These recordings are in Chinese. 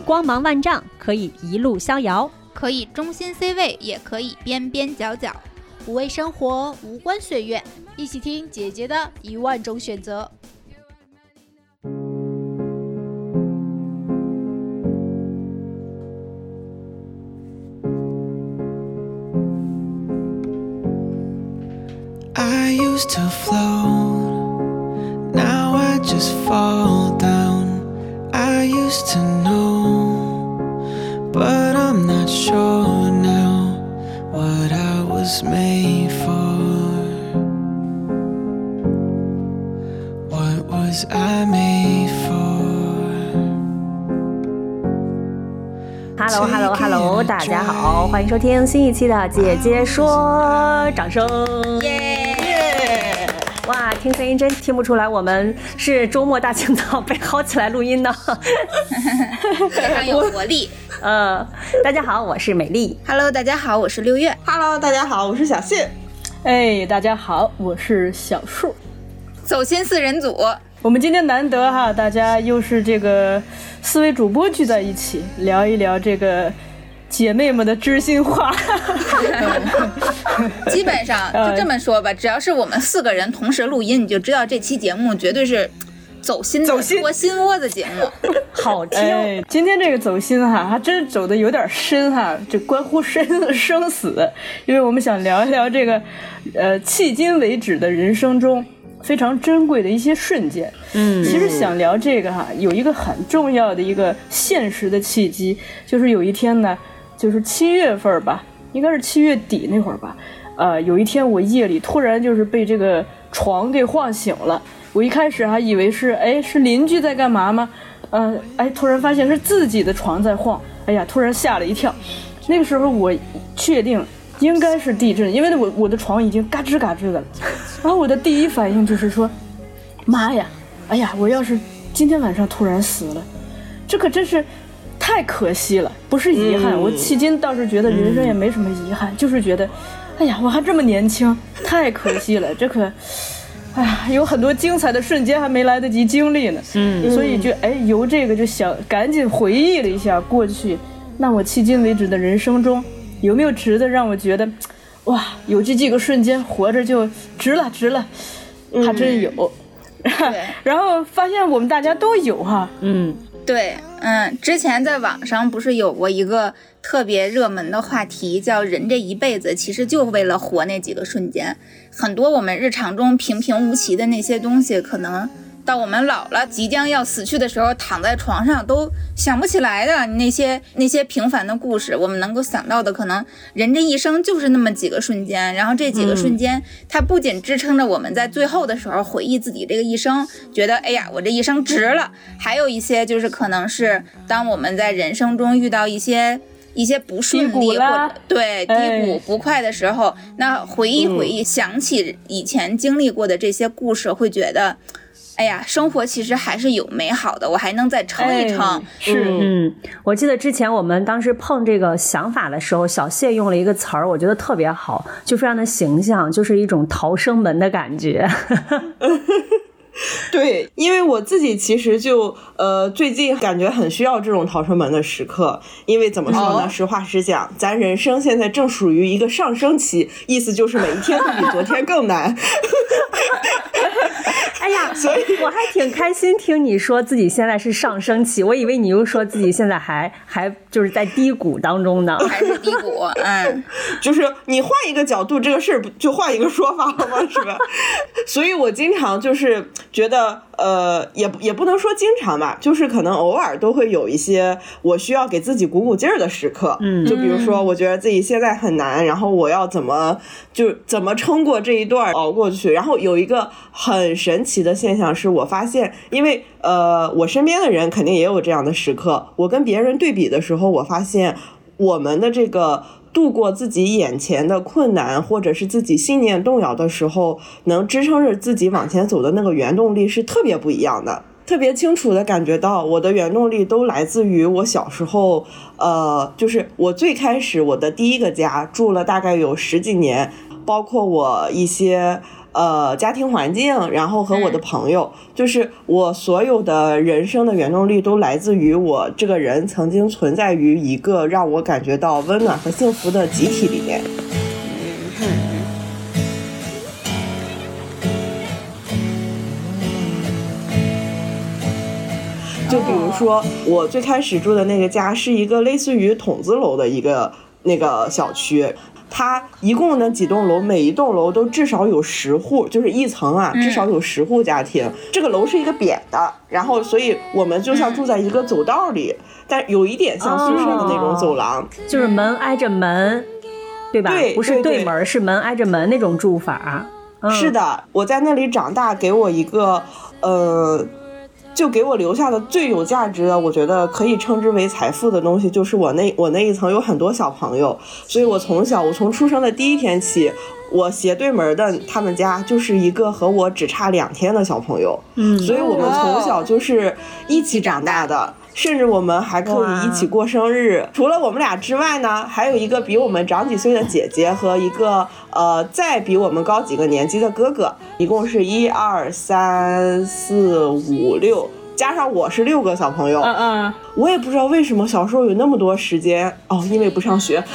光芒万丈，可以一路逍遥，可以中心 C 位，也可以边边角角。五味生活，无关岁月，一起听姐姐的一万种选择。I used to float, now I just fall down. I used to know, but I'm not sure now what I was made for. What was I made for? Hello Hello Hello，大家好，欢迎收听新一期的姐姐说，掌声！耶！哇，听声音真听不出来，我们是周末大清早被薅起来录音的。非常有活力。呃，大家好，我是美丽。Hello，大家好，我是六月。Hello，大家好，我是小谢。哎，大家好，我是小树。走心四人组，我们今天难得哈，大家又是这个四位主播聚在一起，聊一聊这个姐妹们的知心话。基本上就这么说吧，只要是我们四个人同时录音，你就知道这期节目绝对是走心的、走心戳心窝子节目。好听，哎，今天这个走心哈，还真走的有点深哈，这关乎生生死，因为我们想聊一聊这个，呃，迄今为止的人生中非常珍贵的一些瞬间。嗯其实想聊这个哈，有一个很重要的一个现实的契机，就是有一天呢，就是七月份吧，应该是七月底那会儿吧，呃，有一天我夜里突然就是被这个床给晃醒了，我一开始还以为是哎是邻居在干嘛吗？呃，哎，突然发现是自己的床在晃，哎呀，突然吓了一跳。那个时候我确定应该是地震，因为我我的床已经嘎吱嘎吱的了。然后我的第一反应就是说，妈呀，哎呀，我要是今天晚上突然死了，这可真是太可惜了。不是遗憾，我迄今倒是觉得人生也没什么遗憾，就是觉得，哎呀，我还这么年轻，太可惜了，这可。哎呀，有很多精彩的瞬间还没来得及经历呢，嗯，所以就哎由这个就想赶紧回忆了一下过去，那我迄今为止的人生中有没有值得让我觉得，哇，有这几个瞬间活着就值了值了，还真有，然后发现我们大家都有哈，嗯，对，嗯，之前在网上不是有过一个特别热门的话题，叫“人这一辈子其实就为了活那几个瞬间”。很多我们日常中平平无奇的那些东西，可能到我们老了，即将要死去的时候，躺在床上都想不起来的那些 那些平凡的故事，我们能够想到的，可能人这一生就是那么几个瞬间。然后这几个瞬间，它不仅支撑着我们在最后的时候回忆自己这个一生，觉得哎呀，我这一生值了。还有一些就是可能是当我们在人生中遇到一些。一些不顺低谷利或者对低哎谷不快的时候，那回忆回忆，想起以前经历过的这些故事，会觉得，哎呀，生活其实还是有美好的，我还能再撑一撑。哎是，嗯，我记得之前我们当时碰这个想法的时候，小谢用了一个词儿，我觉得特别好，就非常的形象，就是一种逃生门的感觉。对，因为我自己其实就呃最近感觉很需要这种逃生门的时刻，因为怎么说呢？哦实话实讲，咱人生现在正属于一个上升期，意思就是每一天都比昨天更难。所以我还挺开心听你说自己现在是上升期，我以为你又说自己现在还还就是在低谷当中呢。还是低谷，嗯，就是你换一个角度，这个事儿不就换一个说法了吗？是吧？所以我经常就是觉得，呃，也也不能说经常吧，就是可能偶尔都会有一些我需要给自己鼓鼓劲儿的时刻。嗯就比如说，我觉得自己现在很难，然后我要怎么就怎么撑过这一段熬过去。然后有一个很神奇的现象是，我发现，因为呃，我身边的人肯定也有这样的时刻，我跟别人对比的时候，我发现我们的这个度过自己眼前的困难，或者是自己信念动摇的时候，能支撑着自己往前走的那个原动力是特别不一样的。特别清楚的感觉到，我的原动力都来自于我小时候，呃，就是我最开始我的第一个家住了大概有十几年，包括我一些呃家庭环境，然后和我的嗯。朋友，就是我所有的人生的原动力都来自于我这个人曾经存在于一个让我感觉到温暖和幸福的集体里面。就比如说，我最开始住的那个家是一个类似于筒子楼的一个那个小区，它一共那几栋楼，每一栋楼都至少有十户，就是一层啊，至少有十户家庭。这个楼是一个扁的，然后所以我们就像住在一个走道里，但有一点像宿舍的那种走廊。就是门挨着门，对吧？对不是对对对门，是门挨着门那种住法。嗯、是的，我在那里长大，给我一个呃，就给我留下的最有价值的，我觉得可以称之为财富的东西，就是我那我那一层有很多小朋友，所以我从小我从出生的第一天起，我斜对门的他们家就是一个和我只差两天的小朋友，嗯，所以我们从小就是一起长大的。甚至我们还可以一起过生日。除了我们俩之外呢，还有一个比我们长几岁的姐姐和一个呃再比我们高几个年级的哥哥，一共是一二三四五六，加上我是六个小朋友。嗯嗯，我也不知道为什么小时候有那么多时间哦，因为不上学。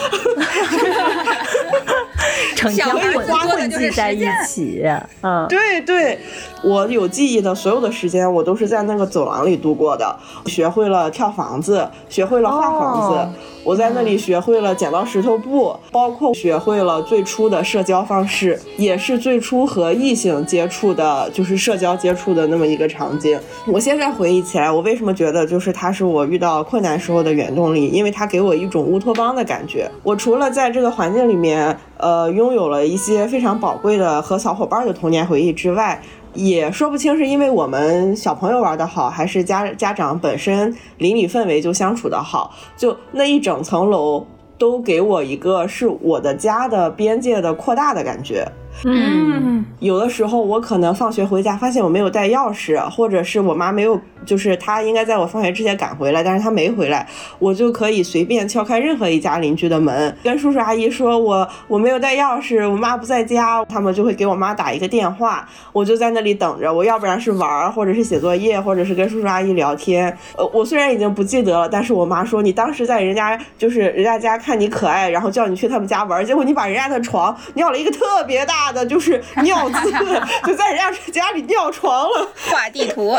成天小孩混子多的混就是迹在一时间起，嗯，对对，我有记忆的所有的时间，我都是在那个走廊里度过的。学会了跳房子，学会了画房子，哦我在那里学会了剪刀石头布，包括学会了最初的社交方式，也是最初和异性接触的，就是社交接触的那么一个场景。我现在回忆起来，我为什么觉得就是它是我遇到困难时候的原动力？因为它给我一种乌托邦的感觉。我除了在这个环境里面，呃，拥有了一些非常宝贵的和小伙伴的童年回忆之外，也说不清是因为我们小朋友玩的好，还是家家长本身邻里氛围就相处的好，就那一整层楼都给我一个是我的家的边界的扩大的感觉。嗯，有的时候我可能放学回家发现我没有带钥匙，或者是我妈没有，就是她应该在我放学之前赶回来，但是她没回来，我就可以随便敲开任何一家邻居的门，跟叔叔阿姨说我我没有带钥匙，我妈不在家，他们就会给我妈打一个电话，我就在那里等着，我要不然是玩儿，或者是写作业，或者是跟叔叔阿姨聊天。呃，我虽然已经不记得了，但是我妈说你当时在人家就是人家家看你可爱，然后叫你去他们家玩儿，结果你把人家的床尿了一个特别大的就是尿渍，就在人家家里尿床了。画地图，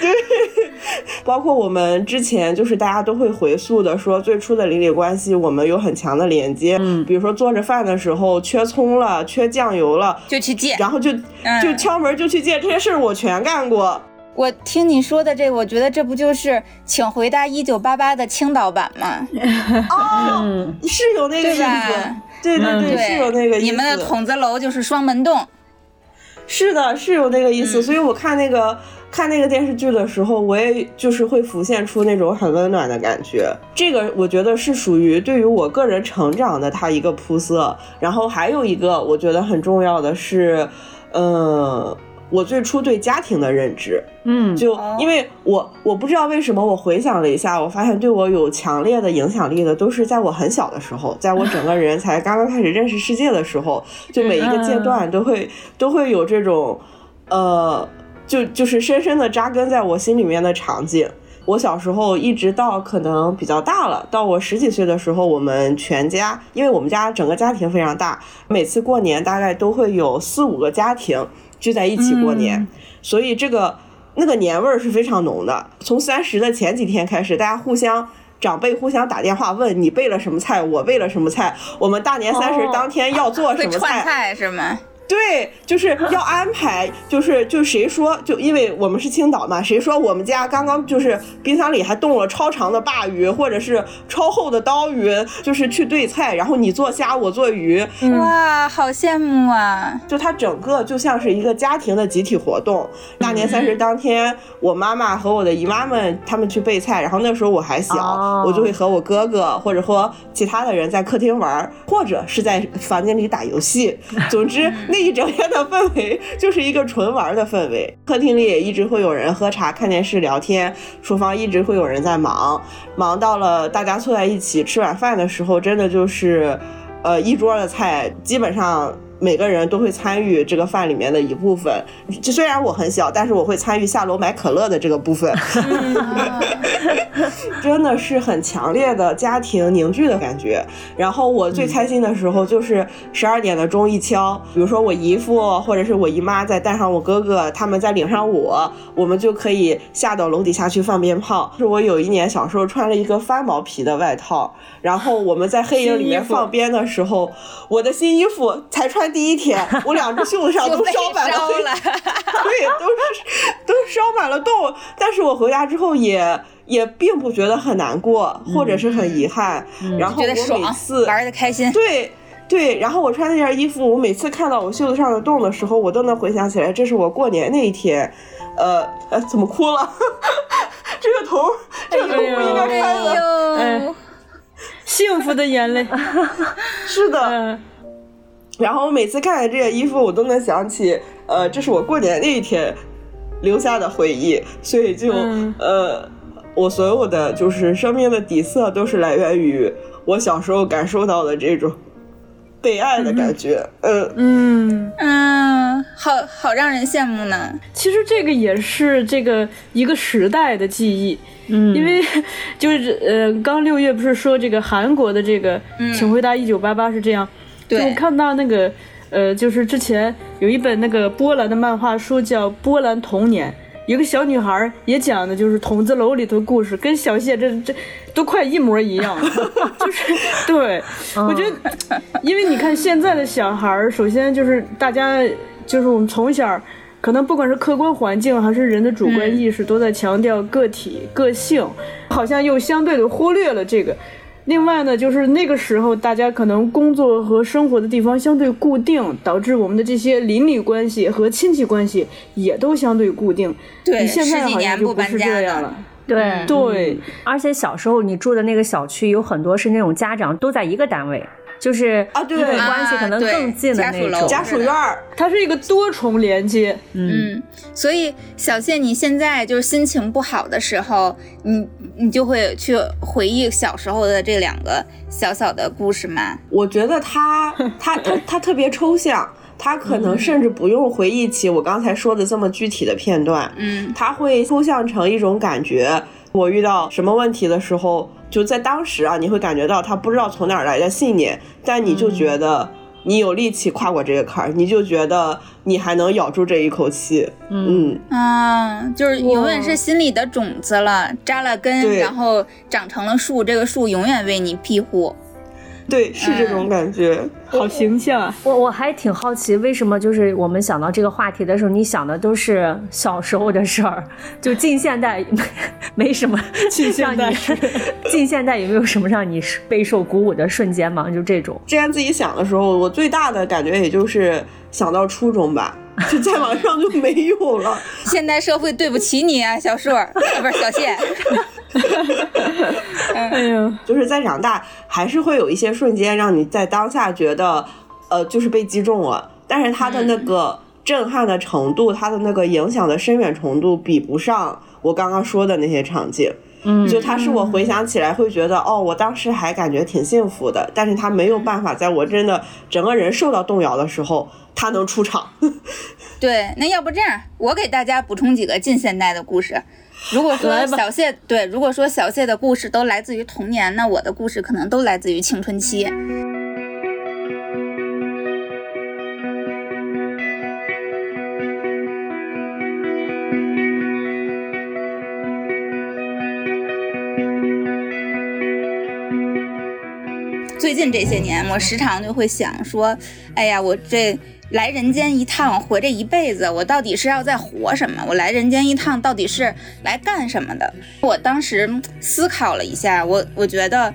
对包括我们之前就是大家都会回溯的说，最初的邻里关系我们有很强的连接。嗯，比如说做着饭的时候缺葱了、缺酱油了，就去借。然后就嗯就敲门就去借，这些事儿我全干过。我听你说的这，我觉得这不就是《请回答一九八八》的青岛版吗？哦，嗯是有那个意思，对对嗯对，是有那个意思。你们的筒子楼就是双门洞，是的，是有那个意思。嗯所以我看那个看那个电视剧的时候，我也就是会浮现出那种很温暖的感觉。这个我觉得是属于对于我个人成长的它一个铺色。然后还有一个我觉得很重要的是，嗯。我最初对家庭的认知，嗯，就哦。因为我我不知道为什么，我回想了一下，我发现对我有强烈的影响力的，都是在我很小的时候，在我整个人才刚刚开始认识世界的时候，就每一个阶段都会都会有这种，呃，就就是深深的扎根在我心里面的场景。我小时候一直到可能比较大了，到我十几岁的时候，我们全家，因为我们家整个家庭非常大，每次过年大概都会有四五个家庭聚在一起过年，所以这个那个年味儿是非常浓的。从三十的前几天开始，大家互相。长辈互相打电话问你备了什么菜，我备了什么菜，我们大年三十哦当天要做什么菜，菜是吗？对，就是要安排，就是就谁说，就因为我们是青岛嘛，谁说我们家刚刚就是冰箱里还冻了超长的鲅鱼，或者是超厚的刀鱼，就是去对菜，然后你做虾，我做鱼，哇，好羡慕啊！就它整个就像是一个家庭的集体活动。大年三十当天，我妈妈和我的姨妈们他们去备菜，然后那时候我还小，哦我就会和我哥哥或者和其他的人在客厅玩，或者是在房间里打游戏。总之，那 一整天的氛围就是一个纯玩的氛围。客厅里也一直会有人喝茶、看电视、聊天，厨房一直会有人在忙，忙到了大家坐在一起吃晚饭的时候，真的就是。呃，一桌的菜基本上每个人都会参与这个饭里面的一部分。就虽然我很小，但是我会参与下楼买可乐的这个部分。真的是很强烈的家庭凝聚的感觉。然后我最开心的时候就是十二点的钟一敲，比如说我姨父或者是我姨妈再带上我哥哥，他们再领上我，我们就可以下到楼底下去放鞭炮。是我有一年小时候穿了一个翻毛皮的外套，然后我们在黑影里面放鞭的时候，我的新衣服才穿第一天，我两只袖子上都烧满了 对，都是 都烧满了洞。但是我回家之后也也并不觉得很难过，或者是很遗憾。然后我每次，玩的开心。对对，然后我穿那件衣服，我每次看到我袖子上的洞的时候，我都能回想起来，这是我过年那一天。呃呃，怎么哭了？这个头，这个头不应该哎开的。幸福的眼泪。是的，嗯，然后我每次看见这件衣服，我都能想起，呃，这是我过年那一天留下的回忆，所以就、嗯呃，我所有的就是生命的底色都是来源于我小时候感受到的这种被爱的感觉，嗯嗯，嗯，好好让人羡慕呢。其实这个也是这个一个时代的记忆，嗯，因为就是呃，刚六月不是说这个韩国的这个，请回答一九八八是这样，就对我看到那个呃，就是之前有一本那个波兰的漫画书叫《波兰童年》。有个小女孩也讲的就是筒子楼里头的故事，跟小谢这这 都快一模一样，就是对，我觉得，因为你看现在的小孩儿，首先就是大家就是我们从小，可能不管是客观环境还是人的主观意识，都在强调个体个性，好像又相对的忽略了这个。另外呢，就是那个时候大家可能工作和生活的地方相对固定，导致我们的这些邻里关系和亲戚关系也都相对固定。对你现在十几好像年就不是搬家的这样了。对。对，而且小时候你住的那个小区有很多是那种家长都在一个单位，就是啊对关系可能更近的家属楼那种。家属院儿，它是一个多重连接。嗯，所以小谢，你现在就是心情不好的时候，你你就会去回忆小时候的这两个小小的故事吗？我觉得他 他他他特别抽象，他可能甚至不用回忆起我刚才说的这么具体的片段，嗯，他会抽象成一种感觉。我遇到什么问题的时候，就在当时啊，你会感觉到他不知道从哪儿来的信念，但你就觉得你有力气跨过这个坎儿，你就觉得你还能咬住这一口气。嗯，啊，就是永远是心里的种子了，扎了根，然后长成了树，这个树永远为你庇护。对，是这种感觉。好形象啊！我我还挺好奇，为什么就是我们想到这个话题的时候，你想的都是小时候的事儿，就近现代没没什么 近现代让你 近现代有没有什么让你备受鼓舞的瞬间吗？就这种。之前自己想的时候，我最大的感觉也就是想到初中吧，就再往上就没有了。现代社会对不起你啊，小树，啊不是小谢。就是在长大，还是会有一些瞬间让你在当下觉得，呃，就是被击中了，但是他的那个震撼的程度，他的那个影响的深远程度，比不上我刚刚说的那些场景。嗯，就它是我回想起来会觉得，哦，我当时还感觉挺幸福的，但是它没有办法在我真的整个人受到动摇的时候，它能出场。对，那要不这样，我给大家补充几个近现代的故事。如果说小谢对，如果说小谢的故事都来自于童年，那我的故事可能都来自于青春期。最近这些年，我时常就会想说，哎呀，我这来人间一趟，活这一辈子，我到底是要在活什么？我来人间一趟，到底是来干什么的？我当时思考了一下，我我觉得，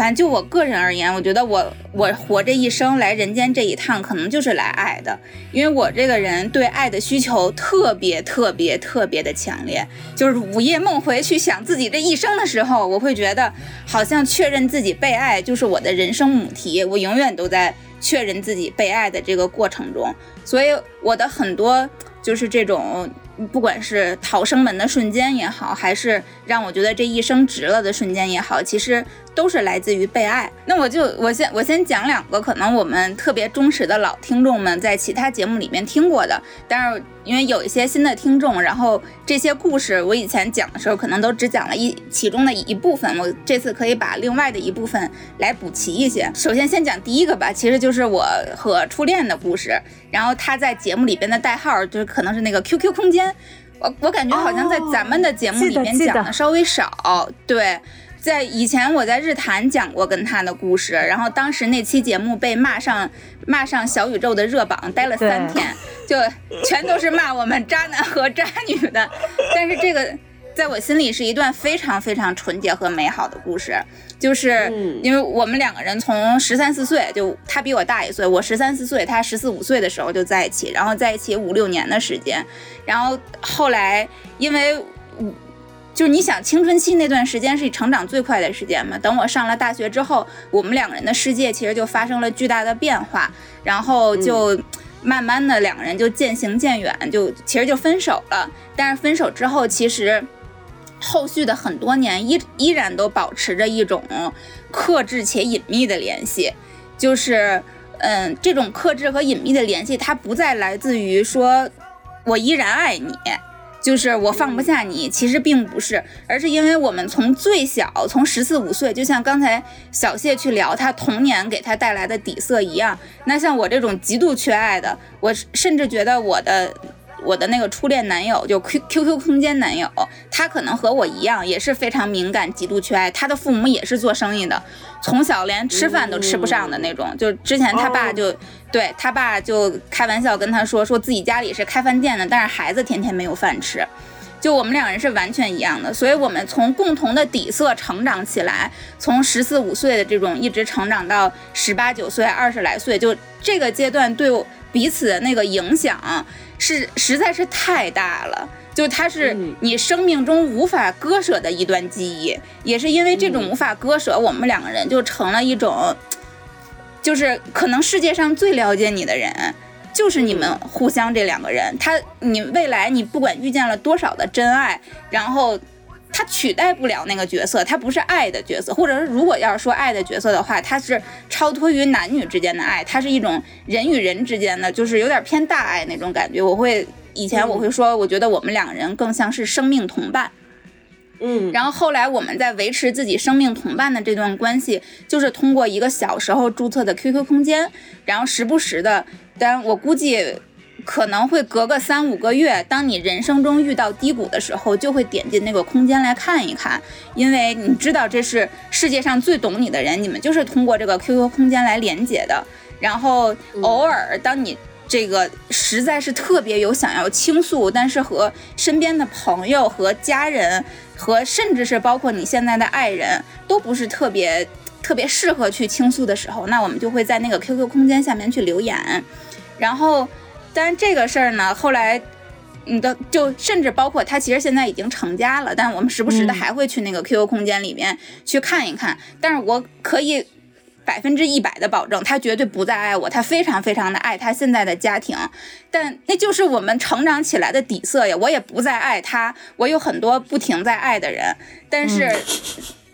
反正就我个人而言，我觉得我我活这一生来人间这一趟，可能就是来爱的，因为我这个人对爱的需求特别特别特别的强烈，就是午夜梦回去想自己这一生的时候，我会觉得好像确认自己被爱就是我的人生母题，我永远都在确认自己被爱的这个过程中，所以我的很多就是这种不管是逃生门的瞬间也好，还是让我觉得这一生值了的瞬间也好，其实都是来自于被爱。那我就我先我先讲两个可能我们特别忠实的老听众们在其他节目里面听过的，但是因为有一些新的听众，然后这些故事我以前讲的时候可能都只讲了一其中的一部分，我这次可以把另外的一部分来补齐一些。首先先讲第一个吧，其实就是我和初恋的故事，然后他在节目里边的代号就是可能是那个 QQ 空间。我我感觉好像在咱们的节目里面讲的稍微少，对，在以前我在日坛讲过跟他的故事，然后当时那期节目被骂上骂上小宇宙的热榜，待了三天，就全都是骂我们渣男和渣女的，但是这个。在我心里是一段非常非常纯洁和美好的故事，就是嗯。因为我们两个人从十三四岁，就他比我大一岁，我十三四岁，他十四五岁的时候就在一起，然后在一起五六年的时间，然后后来因为我就是你想青春期那段时间是成长最快的时间嘛，等我上了大学之后，我们两个人的世界其实就发生了巨大的变化，然后就。慢慢的，两个人就渐行渐远，就其实就分手了。但是分手之后，其实后续的很多年依依然都保持着一种克制且隐秘的联系，就是嗯，这种克制和隐秘的联系，它不再来自于说我依然爱你，就是我放不下你，其实并不是，而是因为我们从最小，从十四五岁，就像刚才小谢去聊他童年给他带来的底色一样。那像我这种极度缺爱的，我甚至觉得我的我的那个初恋男友，就 Q Q Q 空间男友，他可能和我一样，也是非常敏感、极度缺爱。他的父母也是做生意的，从小连吃饭都吃不上的那种。就之前他爸就、对他爸就开玩笑跟他说，说自己家里是开饭店的，但是孩子天天没有饭吃。就我们两人是完全一样的，所以我们从共同的底色成长起来，从十四五岁的这种一直成长到十八九岁、二十来岁，就这个阶段对彼此的那个影响是实在是太大了。就它是嗯。你生命中无法割舍的一段记忆，也是因为这种无法割舍，我们两个人就成了一种，就是可能世界上最了解你的人，就是你们互相这两个人，他你未来你不管遇见了多少的真爱，然后他取代不了那个角色，他不是爱的角色，或者是如果要是说爱的角色的话，他是超脱于男女之间的爱，它是一种人与人之间的，就是有点偏大爱那种感觉。我会以前我会说，我觉得我们两个人更像是生命同伴。嗯，然后后来我们在维持自己生命同伴的这段关系，就是通过一个小时候注册的 QQ 空间，然后时不时的，但我估计可能会隔个三五个月，当你人生中遇到低谷的时候，就会点进那个空间来看一看，因为你知道这是世界上最懂你的人，你们就是通过这个 QQ 空间来连接的。然后偶尔当你这个实在是特别有想要倾诉，但是和身边的朋友和家人和甚至是包括你现在的爱人都不是特别特别适合去倾诉的时候，那我们就会在那个 QQ 空间下面去留言。然后，当然这个事儿呢，后来。你的就甚至包括他其实现在已经成家了，但我们时不时的嗯还会去那个 QQ 空间里面去看一看。但是我可以百分之一百的保证，他绝对不再爱我，他非常非常的爱他现在的家庭，但那就是我们成长起来的底色呀。我也不再爱他，我有很多不停在爱的人，但是。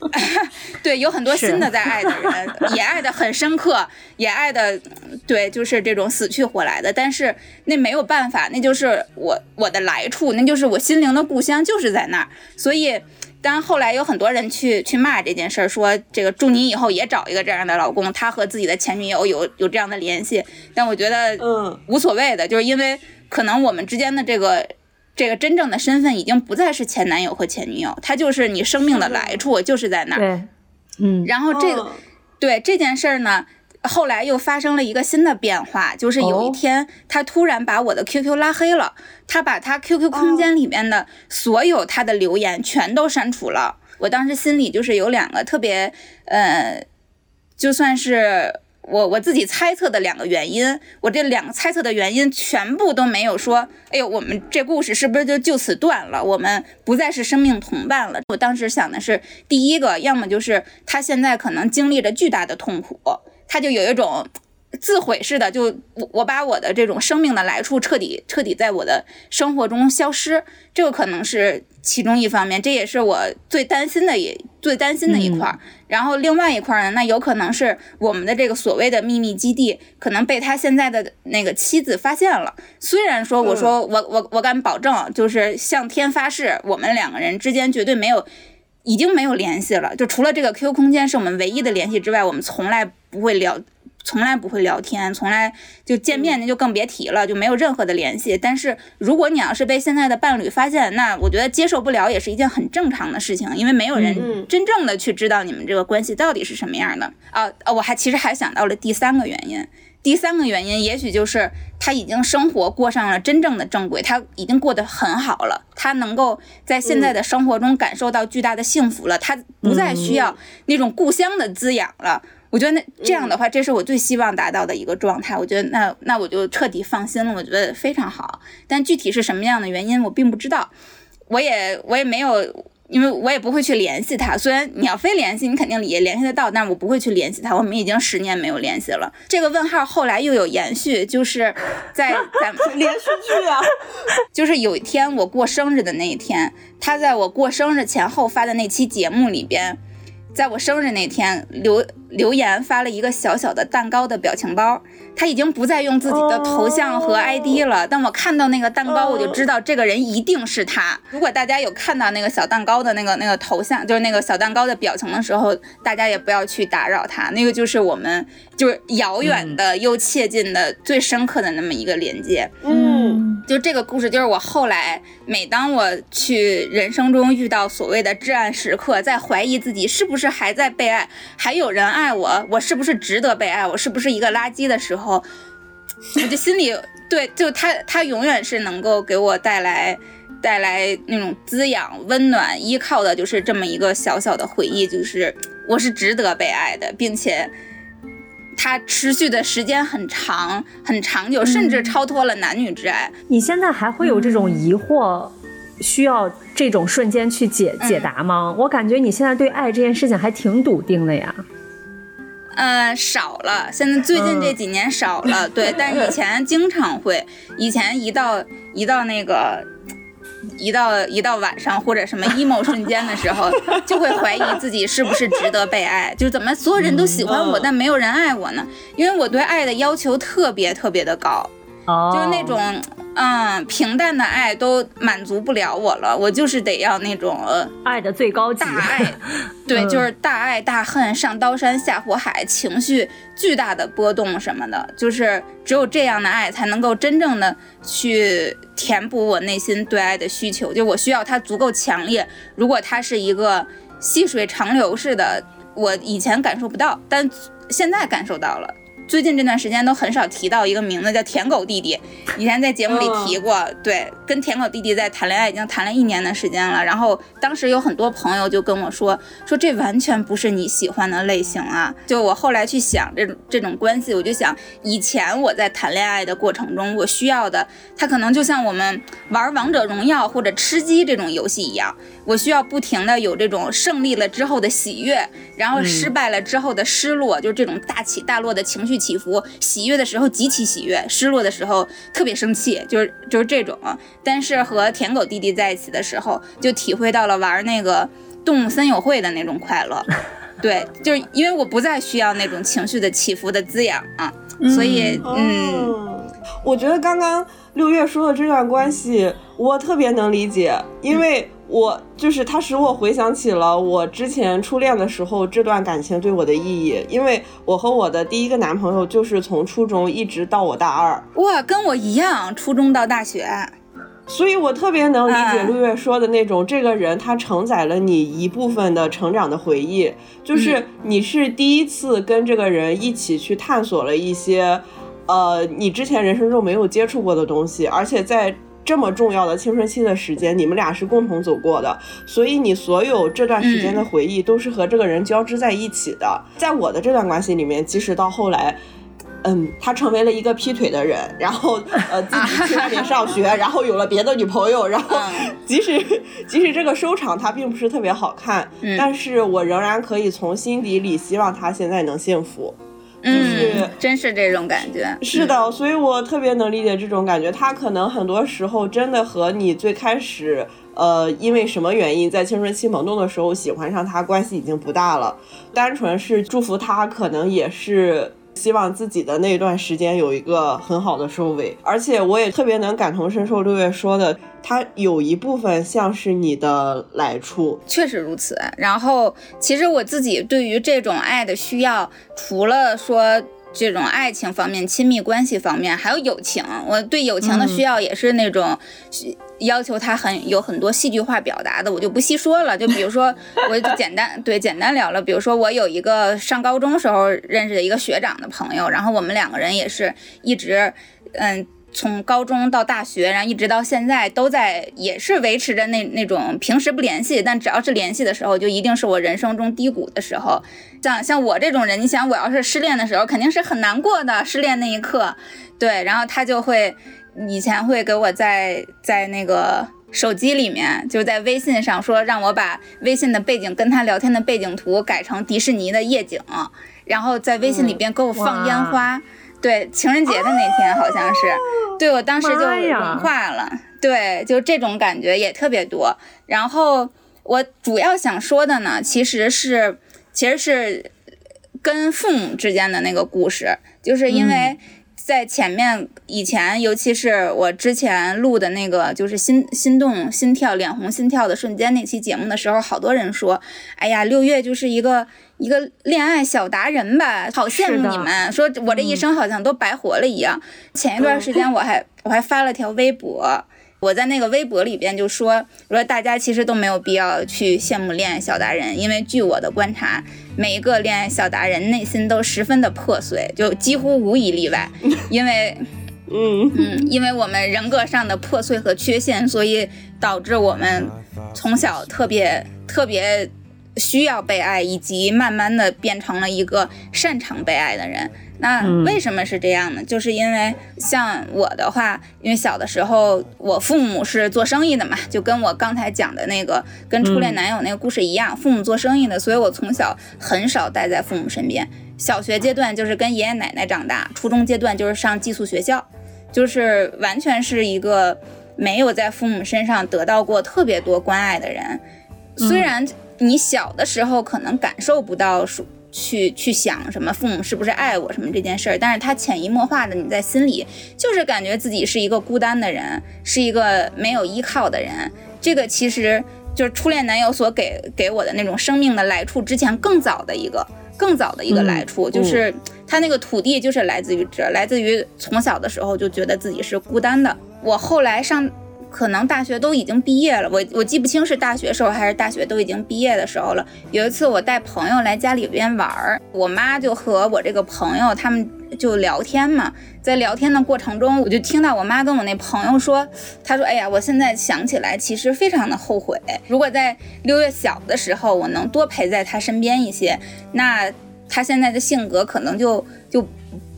对，有很多新的在爱的人，也爱的很深刻，也爱的，对，就是这种死去活来的。但是那没有办法，那就是我我的来处，那就是我心灵的故乡，就是在那儿。所以，当然后来有很多人去去骂这件事儿，说这个祝你以后也找一个这样的老公，他和自己的前女友有 有这样的联系。但我觉得，嗯，无所谓的，就是因为可能我们之间的这个这个真正的身份已经不再是前男友和前女友，他就是你生命的来处，就是在那儿。对，嗯，然后这个、嗯对这件事儿呢，后来又发生了一个新的变化，就是有一哦天他突然把我的 QQ 拉黑了，他把他 QQ 空间里面的所有他的留言全都删除了。我当时心里就是有两个特别呃，就算是。我我自己猜测的两个原因，我这两个猜测的原因全部都没有说，哎呦，我们这故事是不是就就此断了？我们不再是生命同伴了。我当时想的是，第一个，要么就是他现在可能经历着巨大的痛苦，他就有一种自毁似的，就我我把我的这种生命的来处彻底彻底在我的生活中消失，这个可能是其中一方面，这也是我最担心的也最担心的一块儿。然后另外一块儿呢，那有可能是我们的这个所谓的秘密基地，可能被他现在的那个妻子发现了。虽然说我说我我我敢保证，就是向天发誓，我们两个人之间绝对没有。已经没有联系了，就除了这个 QQ 空间是我们唯一的联系之外，我们从来不会聊，从来不会聊天，从来就见面那就更别提了，就没有任何的联系。但是如果你要是被现在的伴侣发现，那我觉得接受不了也是一件很正常的事情，因为没有人真正的去知道你们这个关系到底是什么样的啊。啊，我还其实还想到了第三个原因。第三个原因，也许就是他已经生活过上了真正的正轨，他已经过得很好了，他能够在现在的生活中感受到巨大的幸福了，他不再需要那种故乡的滋养了。我觉得那这样的话，这是我最希望达到的一个状态。我觉得那那我就彻底放心了，我觉得非常好。但具体是什么样的原因，我并不知道，我也我也没有。因为我也不会去联系他，虽然你要非联系，你肯定也联系得到，但是我不会去联系他。我们已经十年没有联系了。这个问号后来又有延续，就是在咱们 连续剧啊，就是有一天我过生日的那一天，他在我过生日前后发的那期节目里边，在我生日那天留留言发了一个小小的蛋糕的表情包。他已经不再用自己的头像和 ID 了，但我看到那个蛋糕，我就知道这个人一定是他。如果大家有看到那个小蛋糕的那个那个头像，就是那个小蛋糕的表情的时候，大家也不要去打扰他。那个就是我们就是遥远的又切近的最深刻的那么一个连接。嗯，就这个故事，就是我后来每当我去人生中遇到所谓的至暗时刻，在怀疑自己是不是还在被爱，还有人爱我，我是不是值得被爱，我是不是一个垃圾的时候。我就心里对，就他，他永远是能够给我带来带来那种滋养、温暖、依靠的，就是这么一个小小的回忆，就是我是值得被爱的，并且它持续的时间很长、很长久，甚至超脱了男女之爱。你现在还会有这种疑惑，需要这种瞬间去解解答吗？我感觉你现在对爱这件事情还挺笃定的呀。呃，少了。现在最近这几年少了，对。但是以前经常会，以前一到一到那个，一到一到晚上或者什么 emo 瞬间的时候，就会怀疑自己是不是值得被爱，就怎么所有人都喜欢我，但没有人爱我呢？因为我对爱的要求特别特别的高，就是那种。嗯，平淡的爱都满足不了我了，我就是得要那种爱的最高级大爱，对，就是大爱大恨上刀山下火海，情绪巨大的波动什么的，就是只有这样的爱才能够真正的去填补我内心对爱的需求，就我需要它足够强烈。如果它是一个细水长流似的，我以前感受不到，但现在感受到了。最近这段时间都很少提到一个名字叫舔狗弟弟，以前在节目里提过，对，跟舔狗弟弟在谈恋爱已经谈了一年的时间了。然后当时有很多朋友就跟我说，说这完全不是你喜欢的类型啊。就我后来去想这种这种关系，我就想以前我在谈恋爱的过程中，我需要的，他可能就像我们玩王者荣耀或者吃鸡这种游戏一样，我需要不停的有这种胜利了之后的喜悦，然后失败了之后的失落，就是这种大起大落的情绪。起伏，喜悦的时候极其喜悦，失落的时候特别生气，就是就是这种。但是和舔狗弟弟在一起的时候，就体会到了玩那个动物森友会的那种快乐。对，就是因为我不再需要那种情绪的起伏的滋养啊，所以嗯，我觉得刚刚六月说的这段关系，我特别能理解，因为。我就是它，使我回想起了我之前初恋的时候这段感情对我的意义，因为我和我的第一个男朋友就是从初中一直到我大二，哇，跟我一样，初中到大学，所以我特别能理解六月说的那种，这个人他承载了你一部分的成长的回忆，就是你是第一次跟这个人一起去探索了一些，呃，你之前人生中没有接触过的东西，而且在。这么重要的青春期的时间，你们俩是共同走过的，所以你所有这段时间的回忆都是和这个人交织在一起的。在我的这段关系里面，即使到后来，嗯，他成为了一个劈腿的人，然后呃自己去外面上学，然后有了别的女朋友，然后 即使 即使这个收场他并不是特别好看，但是我仍然可以从心底里希望他现在能幸福。嗯，真是这种感觉。是的，所以我特别能理解这种感觉。他可能很多时候真的和你最开始，呃，因为什么原因在青春期萌动的时候喜欢上他，关系已经不大了。单纯是祝福他，可能也是。希望自己的那段时间有一个很好的收尾，而且我也特别能感同身受六月说的，他有一部分像是你的来处，确实如此。然后，其实我自己对于这种爱的需要，除了说这种爱情方面、亲密关系方面，还有友情。我对友情的需要也是那种。要求他很有很多戏剧化表达的，我就不细说了。就比如说，我就简单 对简单聊了。比如说，我有一个上高中时候认识的一个学长的朋友，然后我们两个人也是一直，嗯，从高中到大学，然后一直到现在都在，也是维持着那那种平时不联系，但只要是联系的时候，就一定是我人生中低谷的时候。像像我这种人，你想我要是失恋的时候，肯定是很难过的。失恋那一刻，对，然后他就会。以前会给我在在那个手机里面，就在微信上说让我把微信的背景跟他聊天的背景图改成迪士尼的夜景，然后在微信里边给我放烟花。对，情人节的那天好像是，对我当时就融化了。对，就这种感觉也特别多。然后我主要想说的呢，其实是其实是跟父母之间的那个故事，就是因为。在前面以前，尤其是我之前录的那个，就是心心动、心跳、脸红、心跳的瞬间那期节目的时候，好多人说：“哎呀，六月就是一个一个恋爱小达人吧，好羡慕你们。”说我这一生好像都白活了一样。前一段时间我还我还发了条微博。我在那个微博里边就说，我说大家其实都没有必要去羡慕恋爱小达人，因为据我的观察，每一个恋爱小达人内心都十分的破碎，就几乎无一例外。因为，嗯嗯，因为我们人格上的破碎和缺陷，所以导致我们从小特别特别需要被爱，以及慢慢的变成了一个擅长被爱的人。那为什么是这样呢？就是因为像我的话，因为小的时候我父母是做生意的嘛，就跟我刚才讲的那个跟初恋男友那个故事一样，父母做生意的，所以我从小很少待在父母身边。小学阶段就是跟爷爷奶奶长大，初中阶段就是上寄宿学校，就是完全是一个没有在父母身上得到过特别多关爱的人。虽然你小的时候可能感受不到说。去去想什么父母是不是爱我什么这件事儿，但是他潜移默化的你在心里就是感觉自己是一个孤单的人，是一个没有依靠的人。这个其实就是初恋男友所给给我的那种生命的来处之前更早的一个更早的一个来处，就是他那个土地就是来自于这，来自于从小的时候就觉得自己是孤单的。我后来上。可能大学都已经毕业了，我我记不清是大学时候还是大学都已经毕业的时候了。有一次我带朋友来家里边玩儿，我妈就和我这个朋友他们就聊天嘛，在聊天的过程中，我就听到我妈跟我那朋友说，她说：“哎呀，我现在想起来，其实非常的后悔，如果在六月小的时候，我能多陪在她身边一些，那她现在的性格可能就就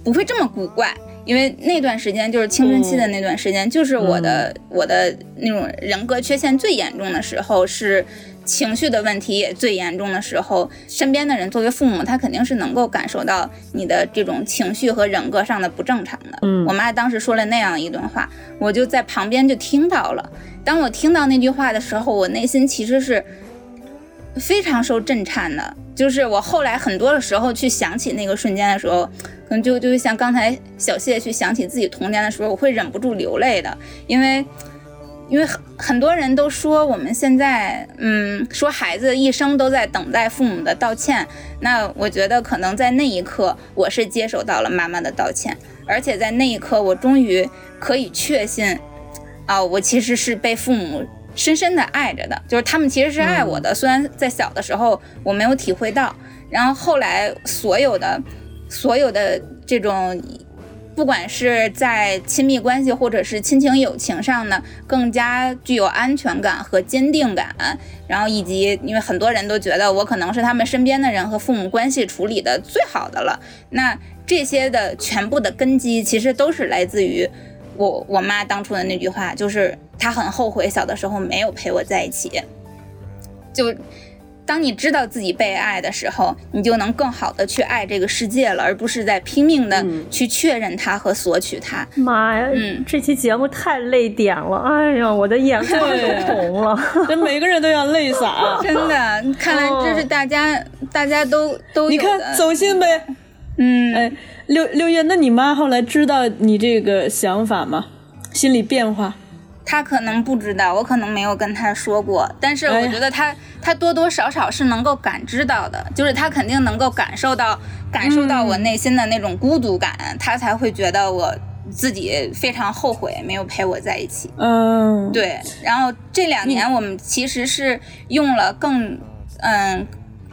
不会这么古怪。”因为那段时间就是青春期的那段时间，就是我的我的那种人格缺陷最严重的时候，是情绪的问题也最严重的时候。身边的人作为父母，他肯定是能够感受到你的这种情绪和人格上的不正常的。嗯，我妈当时说了那样一段话，我就在旁边就听到了。当我听到那句话的时候，我内心其实是非常受震颤的。就是我后来很多的时候去想起那个瞬间的时候。可能就就像刚才小谢去想起自己童年的时候，我会忍不住流泪的，因为，因为很很多人都说我们现在，嗯，说孩子一生都在等待父母的道歉。那我觉得可能在那一刻，我是接受到了妈妈的道歉，而且在那一刻，我终于可以确信，啊，我其实是被父母深深的爱着的，就是他们其实是爱我的，虽然在小的时候我没有体会到，然后后来所有的。所有的这种，不管是在亲密关系或者是亲情友情上呢，更加具有安全感和坚定感。然后以及，因为很多人都觉得我可能是他们身边的人和父母关系处理的最好的了。那这些的全部的根基，其实都是来自于我我妈当初的那句话，就是她很后悔小的时候没有陪我在一起。就。当你知道自己被爱的时候，你就能更好的去爱这个世界了，而不是在拼命的去确认它和索取它。妈呀，嗯这期节目太泪点了，哎呀，我的眼眶都红了。这每个人都要泪洒。真的，看来这是大家、大家都都你看，走心呗。嗯，哎，六六月，那你妈后来知道你这个想法吗？心理变化？他可能不知道，我可能没有跟他说过，但是我觉得他、他多多少少是能够感知到的，就是他肯定能够感受到感受到我内心的那种孤独感，他才会觉得我自己非常后悔没有陪我在一起。嗯，对，然后这两年我们其实是用了更嗯。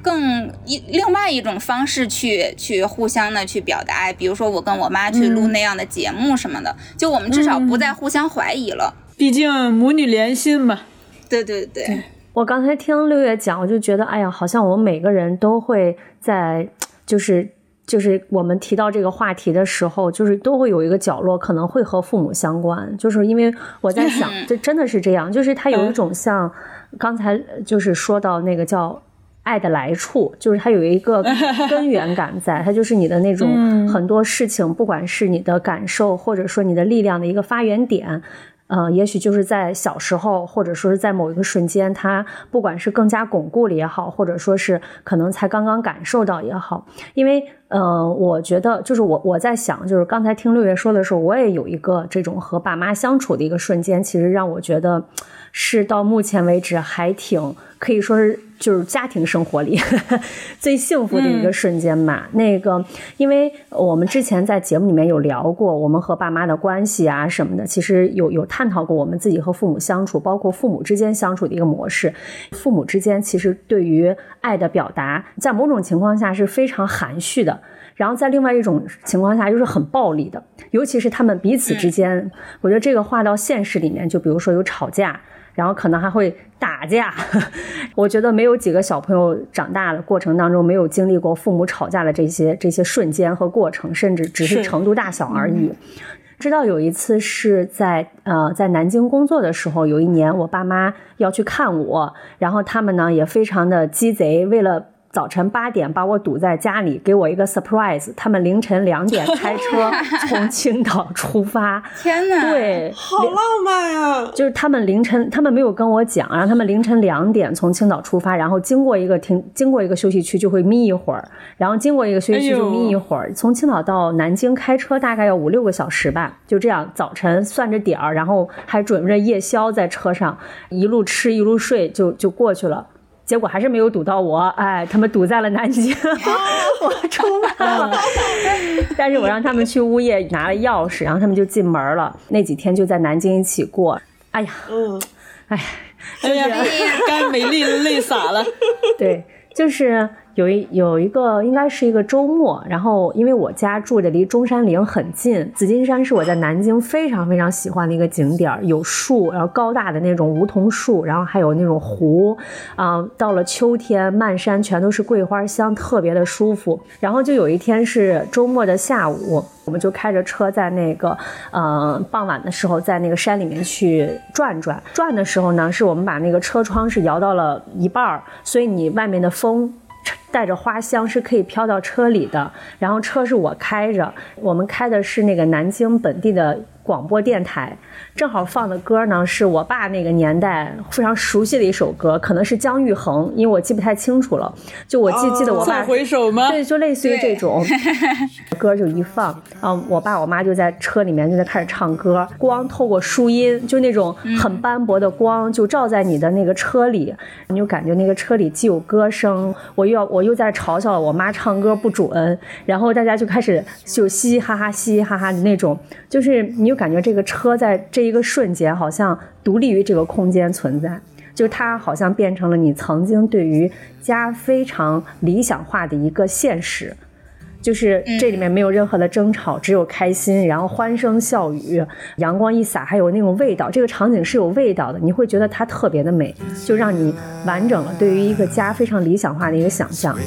更一另外一种方式去去互相的去表达爱，比如说我跟我妈去录那样的节目什么的，就我们至少不再互相怀疑了。毕竟母女连心嘛。对对对，我刚才听六月讲，我就觉得，哎呀，好像我们每个人都会在，就是就是我们提到这个话题的时候，就是都会有一个角落可能会和父母相关，就是因为我在想，这真的是这样，就是它有一种像刚才就是说到那个叫。爱的来处，就是它有一个 根源感在，它就是你的那种很多事情，不管是你的感受，或者说你的力量的一个发源点，呃，也许就是在小时候，或者说是在某一个瞬间，他不管是更加巩固了也好，或者说是可能才刚刚感受到也好，因为呃，我觉得就是我我在想，就是刚才听六月说的时候，我也有一个这种和爸妈相处的一个瞬间，其实让我觉得是到目前为止还挺可以说是就是家庭生活里 最幸福的一个瞬间吧。那个，因为我们之前在节目里面有聊过我们和爸妈的关系啊什么的，其实有有探讨过我们自己和父母相处，包括父母之间相处的一个模式。父母之间其实对于爱的表达，在某种情况下是非常含蓄的。然后在另外一种情况下又是很暴力的，尤其是他们彼此之间，我觉得这个话到现实里面，就比如说有吵架，然后可能还会打架。我觉得没有几个小朋友长大的过程当中没有经历过父母吵架的这些这些瞬间和过程，甚至只是是程度大小而已。知道有一次是在呃在南京工作的时候，有一年我爸妈要去看我，然后他们呢也非常的鸡贼，为了。早晨八点把我堵在家里，给我一个 surprise。他们凌晨两点开车 从青岛出发，天哪！，对，好浪漫呀！就是他们凌晨，他们没有跟我讲，然后他们凌晨两点从青岛出发，然后经过一个停，经过一个休息区就会眯一会儿，然后经过一个休息区就眯一会儿。从青岛到南京开车大概要五六个小时吧，就这样早晨算着点儿，然后还准备着夜宵在车上，一路吃一路睡就就过去了。结果还是没有堵到我，哎，他们堵在了南京，我出发了。但是我让他们去物业拿了钥匙，然后他们就进门了。那几天就在南京一起过。哎呀，嗯，哎，哎呀，该美丽的泪洒了。对，就是有一有一个应该是一个周末，然后因为我家住的离中山陵很近，紫金山是我在南京非常非常喜欢的一个景点儿，有树，然后高大的那种梧桐树，然后还有那种湖，啊、到了秋天，漫山全都是桂花香，特别的舒服。然后就有一天是周末的下午，我们就开着车在那个呃傍晚的时候，在那个山里面去转转。转的时候呢，是我们把那个车窗是摇到了一半儿，所以你外面的风。带着花香是可以飘到车里的，然后车是我开着，我们开的是那个南京本地的广播电台，正好放的歌呢是我爸那个年代非常熟悉的一首歌，可能是姜育恒，因为我记不太清楚了，就我记记得我爸再回首吗？对，就类似于这种 歌就一放，啊，我爸我妈就在车里面就在开始唱歌，光透过树荫，就那种很斑驳的光，就照在你的那个车里，你就感觉那个车里既有歌声，我又要我又在嘲笑我妈唱歌不准，然后大家就开始就嘻嘻哈哈嘻嘻哈哈的那种，就是你感觉这个车在这一个瞬间好像独立于这个空间存在。就它好像变成了你曾经对于家非常理想化的一个现实，就是这里面没有任何的争吵，只有开心，然后欢声笑语，阳光一洒，还有那种味道。这个场景是有味道的，你会觉得它特别的美，就让你完整了对于一个家非常理想化的一个想象。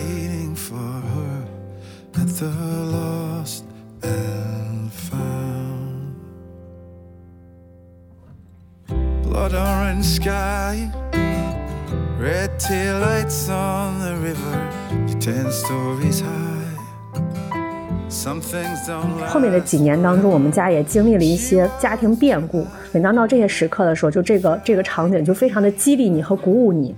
Blood orange sky, Red tail lights on the river, ten stories high. Some things don't 后面的几年当中，我们家也经历了一些家庭变故。每当到这些时刻的时候，就这个这个场景就非常的激励你和鼓舞你。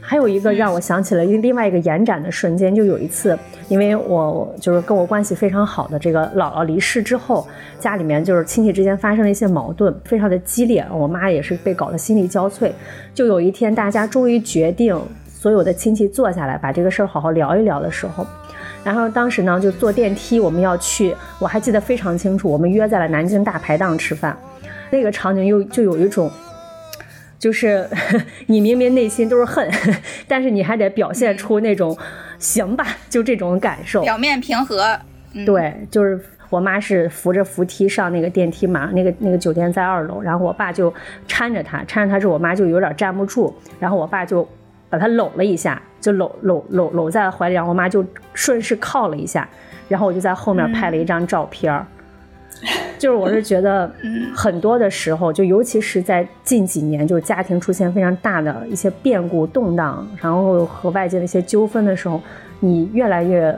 还有一个让我想起了另外一个延展的瞬间，就有一次，因为我就是跟我关系非常好的这个姥姥离世之后，家里面就是亲戚之间发生了一些矛盾，非常的激烈，我妈也是被搞得心力交瘁。就有一天，大家终于决定所有的亲戚坐下来，把这个事儿好好聊一聊的时候，然后当时呢，就坐电梯，我们要去，我还记得非常清楚，我们约在了南京大排档吃饭，那个场景又就有一种，就是 你明明内心都是恨，但是你还得表现出那种行吧，就这种感受。表面平和，嗯，对，就是我妈是扶着扶梯上那个电梯嘛，那个那个酒店在二楼，然后我爸就搀着她，搀着她之后，我妈就有点站不住，然后我爸就把她搂了一下，就搂搂搂搂在了怀里，然后我妈就顺势靠了一下，然后我就在后面拍了一张照片儿。就是我是觉得很多的时候，就尤其是在近几年，就是家庭出现非常大的一些变故、动荡，然后和外界的一些纠纷的时候，你越来越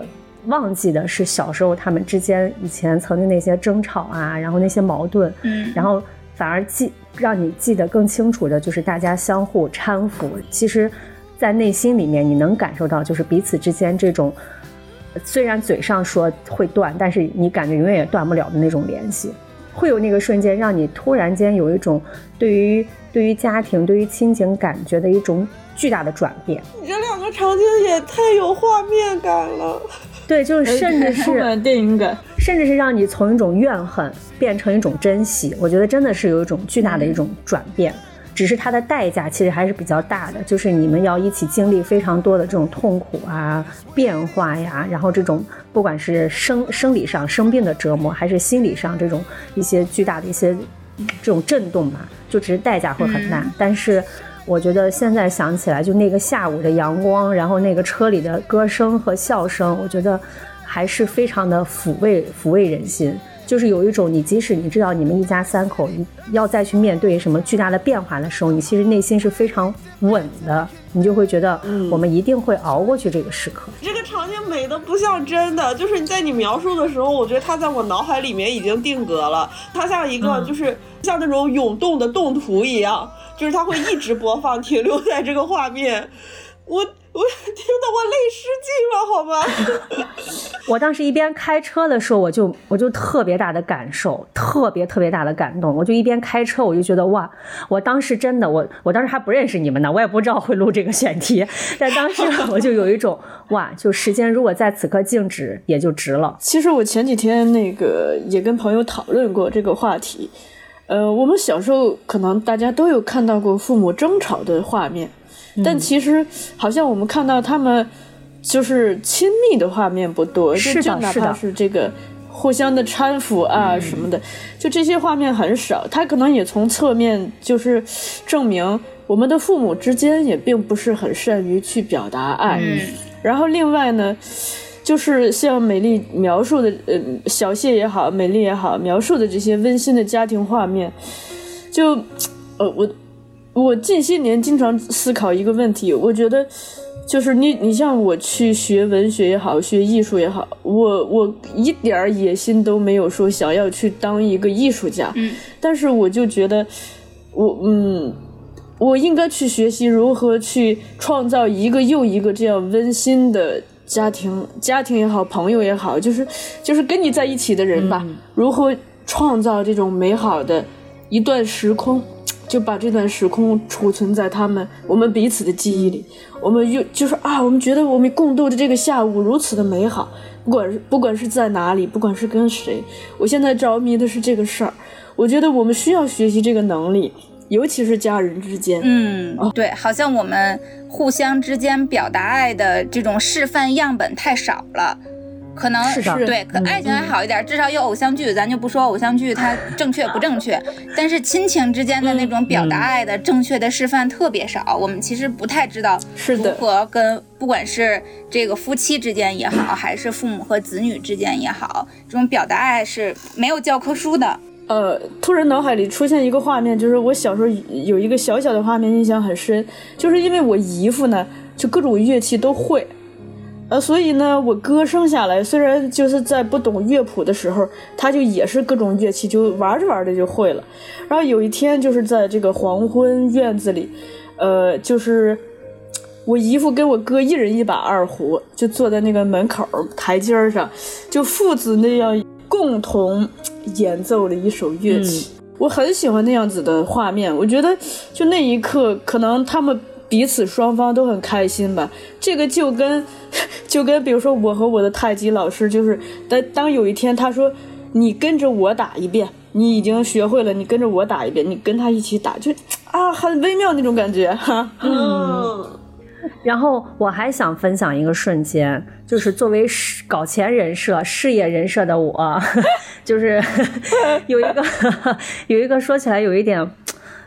忘记的是小时候他们之间以前曾经那些争吵啊，然后那些矛盾，嗯然后反而记让你记得更清楚的就是大家相互搀扶。其实，在内心里面你能感受到，就是彼此之间这种。虽然嘴上说会断，但是你感觉永远也断不了的那种联系，会有那个瞬间让你突然间有一种对于对于家庭、对于亲情感觉的一种巨大的转变。你这两个场景也太有画面感了。对，就是甚至是 电影感。甚至是让你从一种怨恨变成一种珍惜，我觉得真的是有一种巨大的一种转变。只是它的代价其实还是比较大的，就是你们要一起经历非常多的这种痛苦啊、变化呀，然后这种不管是生生理上生病的折磨，还是心理上这种一些巨大的一些这种震动吧，就只是代价会很大。但是我觉得现在想起来，就那个下午的阳光，然后那个车里的歌声和笑声，我觉得还是非常的抚慰抚慰人心。就是有一种，你即使你知道你们一家三口你要再去面对什么巨大的变化的时候，你其实内心是非常稳的，你就会觉得我们一定会熬过去这个时刻。这个场景美的不像真的，就是你在你描述的时候，我觉得它在我脑海里面已经定格了，它像一个就是像那种涌动的动图一样，就是它会一直播放，停留在这个画面。我我听得我泪失禁了，好吗？我当时一边开车的时候，我就我就特别大的感受，特别特别大的感动。我就一边开车，我就觉得哇，我当时真的，我我当时还不认识你们呢，我也不知道会录这个选题，但当时我就有一种哇，就时间如果在此刻静止，也就值了。其实我前几天那个也跟朋友讨论过这个话题。呃，我们小时候可能大家都有看到过父母争吵的画面，但其实好像我们看到他们就是亲密的画面不多，是就就哪怕是这个互相的搀扶啊什么的，就这些画面很少。他可能也从侧面就是证明我们的父母之间也并不是很善于去表达爱。嗯然后另外呢，就是像美丽描述的，呃，小谢也好，美丽也好，描述的这些温馨的家庭画面，就，呃，我我近些年经常思考一个问题，我觉得。就是你，你像我去学文学也好，学艺术也好，我我一点儿野心都没有，说想要去当一个艺术家。嗯，但是我就觉得，我嗯，我应该去学习如何去创造一个又一个这样温馨的家庭，家庭也好，朋友也好，就是就是跟你在一起的人吧，如何创造这种美好的一段时空，就把这段时空储存在他们我们彼此的记忆里。我们又就是啊，我们觉得我们共度的这个下午如此的美好，不管是不管是在哪里，不管是跟谁，我现在着迷的是这个事儿。我觉得我们需要学习这个能力，尤其是家人之间。嗯，对，好像我们互相之间表达爱的这种示范样本太少了。可能是对，可嗯爱情还好一点，至少有偶像剧，咱就不说偶像剧它 正确不正确，但是亲情之间的那种表达爱的正确的示范特别少。我们其实不太知道如何跟不管是这个夫妻之间也好，还是父母和子女之间也好，这种表达爱是没有教科书的。呃，突然脑海里出现一个画面，就是我小时候有一个小小的画面，印象很深，就是因为我姨夫呢，就各种乐器都会，呃，所以呢，我哥生下来虽然就是在不懂乐谱的时候，他就也是各种乐器就玩着玩着就会了。然后有一天就是在这个黄昏院子里，呃，就是我姨父跟我哥一人一把二胡，就坐在那个门口台阶上，就父子那样共同。演奏了一首乐器，我很喜欢那样子的画面。我觉得就那一刻，可能他们彼此双方都很开心吧。这个就跟 就跟比如说我和我的太极老师，就是当当有一天他说你跟着我打一遍，你已经学会了，你跟着我打一遍，你跟他一起打，就啊，很微妙那种感觉哈。嗯。然后我还想分享一个瞬间，就是作为搞钱人设、事业人设的我，就是 有一个有一个说起来有一点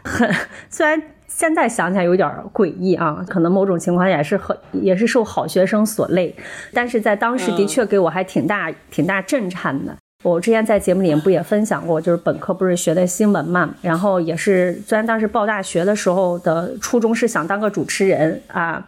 很，虽然现在想起来有点诡异啊，可能某种情况也是很也是受好学生所累，但是在当时的确给我还挺大挺大震颤的。我之前在节目里面不也分享过，就是本科不是学的新闻嘛，然后也是虽然当时报大学的时候的初衷是想当个主持人啊。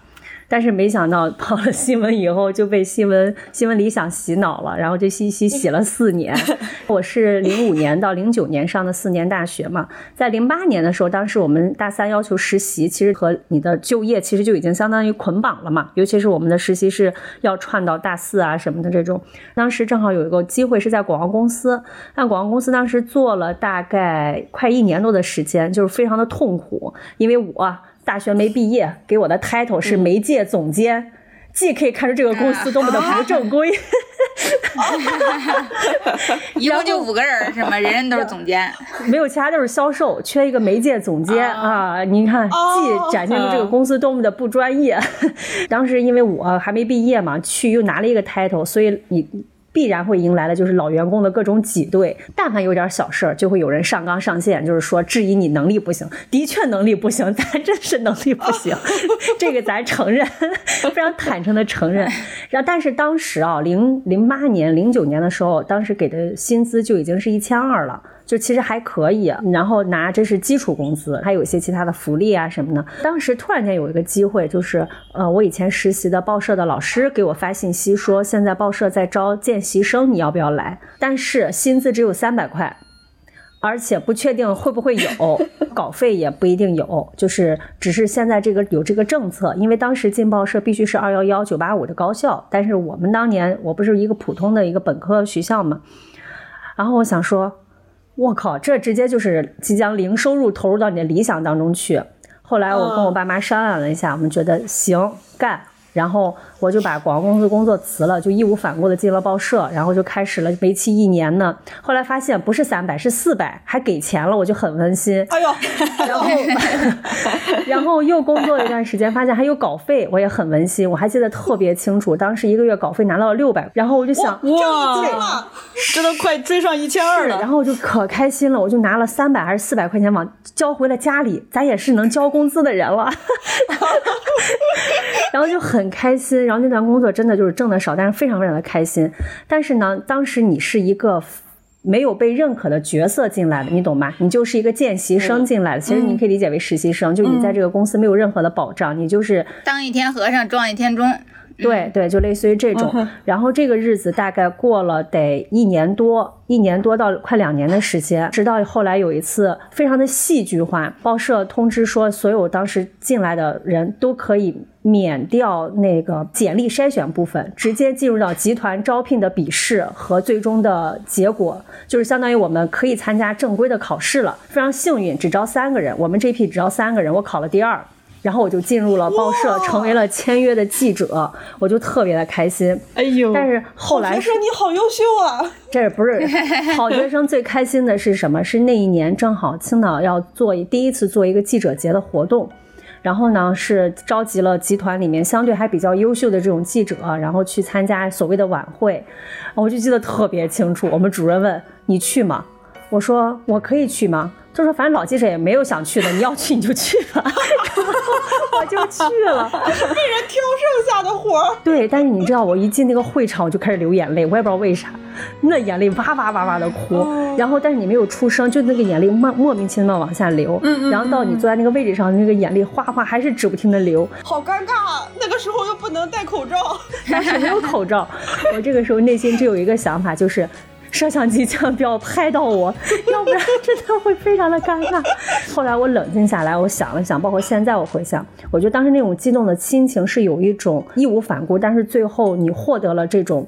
但是没想到跑了新闻以后就被新闻新闻理想洗脑了，然后就洗洗洗了四年。我是零五年到零九年上的四年大学嘛，在零八年的时候，当时我们大三要求实习，其实和你的就业其实就已经相当于捆绑了嘛。尤其是我们的实习是要串到大四啊什么的这种。当时正好有一个机会是在广告公司，但广告公司当时做了大概快一年多的时间，就是非常的痛苦，因为我。大学没毕业，给我的 title 是媒介总监，既可以看出这个公司多么的不正规。一共就五个人是吗？人人都是总监，没有其他都是销售，缺一个媒介总监啊！您看，既展现出这个公司多么的不专业。当时因为我还没毕业嘛，去又拿了一个 title，所以你。必然会迎来的就是老员工的各种挤兑，但凡有点小事儿，就会有人上纲上线，就是说质疑你能力不行。的确能力不行，咱真是能力不行，这个咱承认，非常坦诚的承认。然后，但是当时啊，零零八年、零九年的时候，当时给的薪资就已经是一千二了。就其实还可以，然后拿这是基础工资，还有一些其他的福利啊什么的。当时突然间有一个机会，就是呃，我以前实习的报社的老师给我发信息说，现在报社在招见习生，你要不要来？但是薪资只有三百块，而且不确定会不会有 稿费，也不一定有，就是只是现在这个有这个政策，因为当时进报社必须是二幺幺九八五的高校，但是我们当年我不是一个普通的一个本科学校嘛，然后我想说。我靠，这直接就是即将零收入投入到你的理想当中去。后来我跟我爸妈商量了一下，我们觉得行干。然后我就把广告公司工作辞了，就义无反顾的进了报社，然后就开始了为期一年呢。后来发现不是三百，是四百，还给钱了，我就很温馨。哎呦，然后 然后又工作了一段时间，发现还有稿费，我也很温馨。我还记得特别清楚，当时一个月稿费拿到了六百，然后我就想，哇，这都快追上一千二了。然后我就可开心了，我就拿了三百还是四百块钱往交回了家里，咱也是能交工资的人了。然后就很。很开心，然后那段工作真的就是挣的少，但是非常非常的开心。但是呢，当时你是一个没有被认可的角色进来的，你懂吗？你就是一个见习生进来的，其实你可以理解为实习生，就你在这个公司没有任何的保障，你就是当一天和尚撞一天钟。对对，就类似于这种。然后这个日子大概过了得一年多，一年多到快两年的时间，直到后来有一次非常的戏剧化，报社通知说，所有当时进来的人都可以免掉那个简历筛选部分，直接进入到集团招聘的笔试和最终的结果，就是相当于我们可以参加正规的考试了。非常幸运，只招三个人，我们这批只招三个人，我考了第二。然后我就进入了报社，成为了签约的记者，我就特别的开心。哎呦！但是后来，学生你好优秀啊！这不是好学生最开心的是什么？是那一年正好青岛要做第一次做一个记者节的活动，然后呢是召集了集团里面相对还比较优秀的这种记者，然后去参加所谓的晚会。我就记得特别清楚，我们主任问你去吗？我说我可以去吗？就说反正老记者也没有想去的，你要去你就去吧，我就去了。被人挑剩下的活儿。对，但是你知道，我一进那个会场，我就开始流眼泪，我也不知道为啥，那眼泪哇哇哇哇的哭。然后，但是你没有出声，就那个眼泪莫莫名其妙往下流。嗯嗯。然后到你坐在那个位置上，那个眼泪哗哗还是止不停的流。好尴尬，啊！那个时候又不能戴口罩，但是没有口罩。我这个时候内心只有一个想法，就是。摄像机千万不要拍到我，要不然真的会非常的尴尬。后来我冷静下来，我想了想，包括现在我回想，我觉得当时那种激动的心情是有一种义无反顾，但是最后你获得了这种，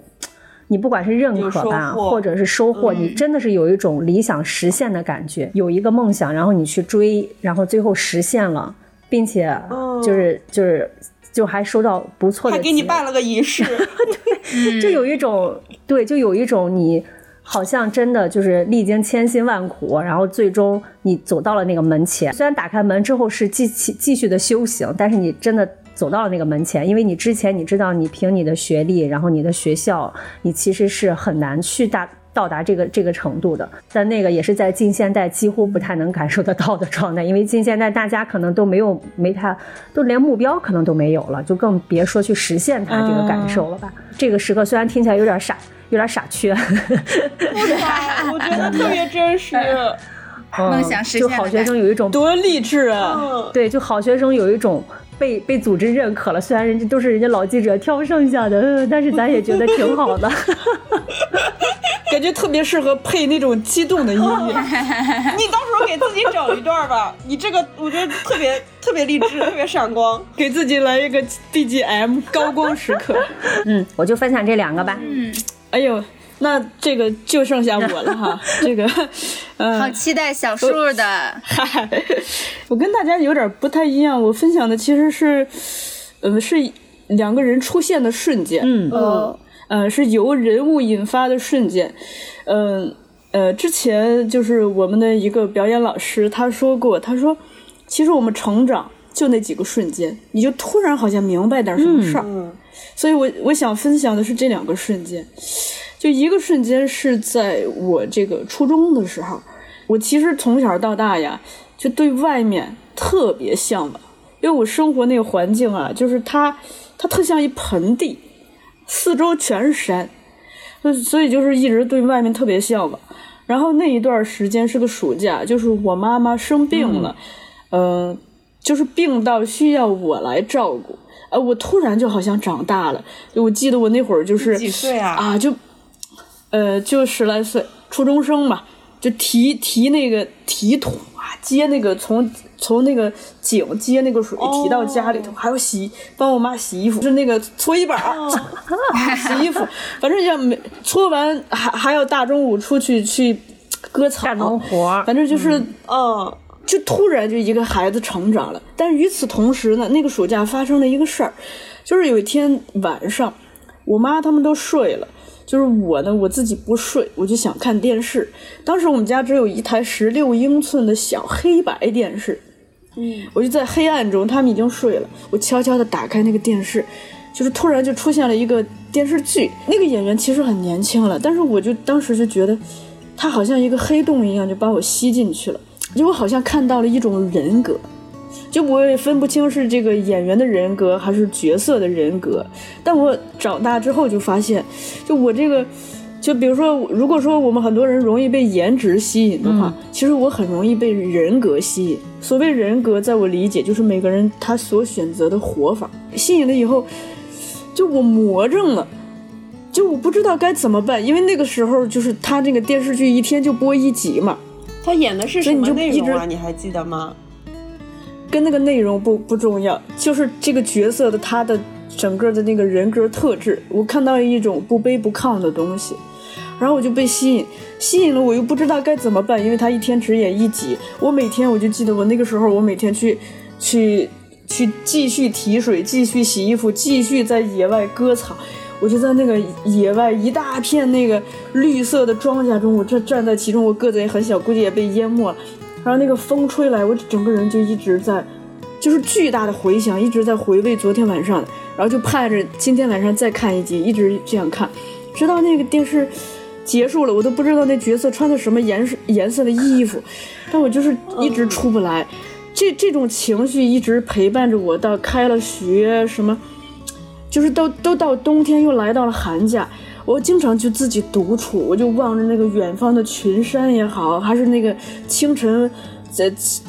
你不管是认可吧，或者是收获，你真的是有一种理想实现的感觉。有一个梦想，然后你去追，然后最后实现了，并且就是就是就还收到不错的，还给你办了个仪式，对，就有一种对，就有一种你。好像真的就是历经千辛万苦，然后最终你走到了那个门前。虽然打开门之后是继继继续的修行，但是你真的走到了那个门前，因为你之前你知道，你凭你的学历，然后你的学校，你其实是很难去大到达这个这个程度的。但那个也是在近现代几乎不太能感受得到的状态，因为近现代大家可能都没有没太，都连目标可能都没有了，就更别说去实现它这个感受了吧。这个时刻虽然听起来有点傻。有点傻缺，不傻，我觉得特别真实。梦想实现，就好学生有一种多励志啊！对，就好学生有一种被被组织认可了。虽然人家都是人家老记者挑剩下的，但是咱也觉得挺好的。感觉特别适合配那种激动的音乐。你到时候给自己整一段吧，你这个我觉得特别特别励志，特别闪光，给自己来一个 BGM 高光时刻。嗯，我就分享这两个吧。嗯。哎呦，那这个就剩下我了哈。这个，嗯，好期待小树的。嗨，我跟大家有点不太一样，我分享的其实是，呃，是两个人出现的瞬间。嗯嗯，呃，是由人物引发的瞬间。嗯呃，之前就是我们的一个表演老师他说过，他说，其实我们成长就那几个瞬间，你就突然好像明白点什么事儿。所以，我我想分享的是这两个瞬间，就一个瞬间是在我这个初中的时候，我其实从小到大呀，就对外面特别向往，因为我生活那个环境啊，就是它它特像一盆地，四周全是山，所以就是一直对外面特别向往。然后那一段时间是个暑假，就是我妈妈生病了，嗯，就是病到需要我来照顾。呃，我突然就好像长大了。我记得我那会儿就是几岁啊？啊，就，呃，就十来岁，初中生吧，就提提那个提桶啊，接那个从从那个井接那个水提到家里头，还要洗，帮我妈洗衣服，是那个搓衣板 洗衣服，反正要没搓完还还要大中午出去去割草干农活，反正就是嗯。就突然就一个孩子成长了，但是与此同时呢，那个暑假发生了一个事儿，就是有一天晚上，我妈他们都睡了，就是我呢我自己不睡，我就想看电视。当时我们家只有一台十六英寸的小黑白电视，嗯，我就在黑暗中，他们已经睡了，我悄悄地打开那个电视，就是突然就出现了一个电视剧，那个演员其实很年轻了，但是我就当时就觉得，他好像一个黑洞一样，就把我吸进去了。就我好像看到了一种人格，就我也分不清是这个演员的人格还是角色的人格。但我长大之后就发现，就我这个，就比如说，如果说我们很多人容易被颜值吸引的话，其实我很容易被人格吸引。所谓人格，在我理解就是每个人他所选择的活法。吸引了以后，就我魔怔了，就我不知道该怎么办，因为那个时候就是他这个电视剧一天就播一集嘛。他演的是什么内容啊？你还记得吗？跟那个内容不不重要，就是这个角色的他的整个的那个人格特质，我看到一种不卑不亢的东西，然后我就被吸引，吸引了我又不知道该怎么办，因为他一天只演一集，我每天我就记得我那个时候我每天去去去继续提水，继续洗衣服，继续在野外割草。我就在那个野外一大片那个绿色的庄稼中，我这站在其中，我个子也很小，估计也被淹没了。然后那个风吹来，我整个人就一直在，就是巨大的回响，一直在回味昨天晚上，然后就盼着今天晚上再看一集，一直这样看，直到那个电视结束了，我都不知道那角色穿的什么颜色颜色的衣服，但我就是一直出不来。这这种情绪一直陪伴着我到开了学，什么，就是都都到冬天又来到了寒假，我经常就自己独处，我就望着那个远方的群山也好，还是那个清晨在起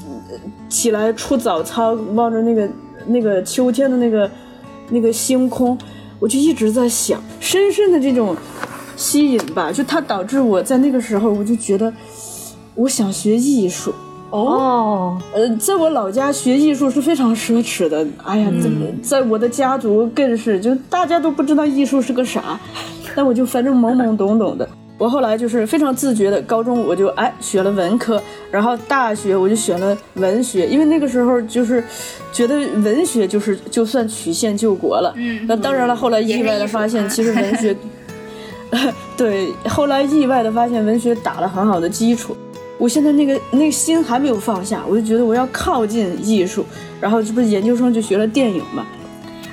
起来出早操，望着那个那个秋天的那个那个星空，我就一直在想，深深的这种吸引吧，就它导致我在那个时候我就觉得我想学艺术。哦，呃，在我老家学艺术是非常奢侈的。哎呀，怎么在我的家族更是，就大家都不知道艺术是个啥，但我就反正懵懵懂懂的。我后来就是非常自觉的，高中我就哎学了文科，然后大学我就选了文学，因为那个时候就是觉得文学就是就算曲线救国了。嗯那当然了，后来意外的发现，其实文学，对，后来意外的发现文学打了很好的基础。我现在那个那个心还没有放下，我就觉得我要靠近艺术，然后这不是研究生就学了电影嘛，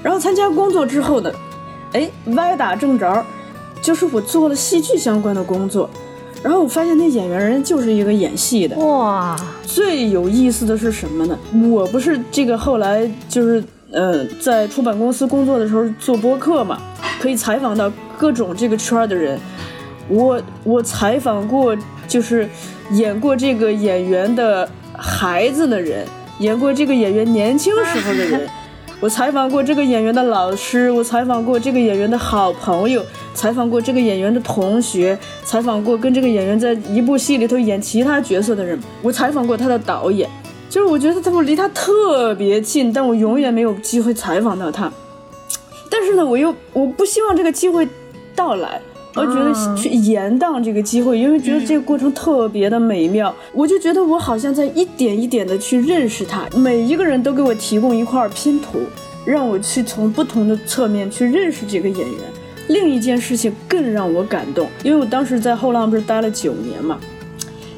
然后参加工作之后呢，哎，歪打正着，就是我做了戏剧相关的工作，然后我发现那演员人就是一个演戏的，哇，最有意思的是什么呢？我不是这个后来就是呃在出版公司工作的时候做播客嘛，可以采访到各种这个圈儿的人。我我采访过就是演过这个演员的孩子的人，演过这个演员年轻时候的人。我采访过这个演员的老师，我采访过这个演员的好朋友，采访过这个演员的同学，采访过跟这个演员在一部戏里头演其他角色的人，我采访过他的导演，就是我觉得他们离他特别近，但我永远没有机会采访到他。但是呢，我又我不希望这个机会到来，我觉得去延宕这个机会，因为觉得这个过程特别的美妙，我就觉得我好像在一点一点的去认识他，每一个人都给我提供一块拼图，让我去从不同的侧面去认识这个演员。另一件事情更让我感动，因为我当时在后浪不是待了九年嘛，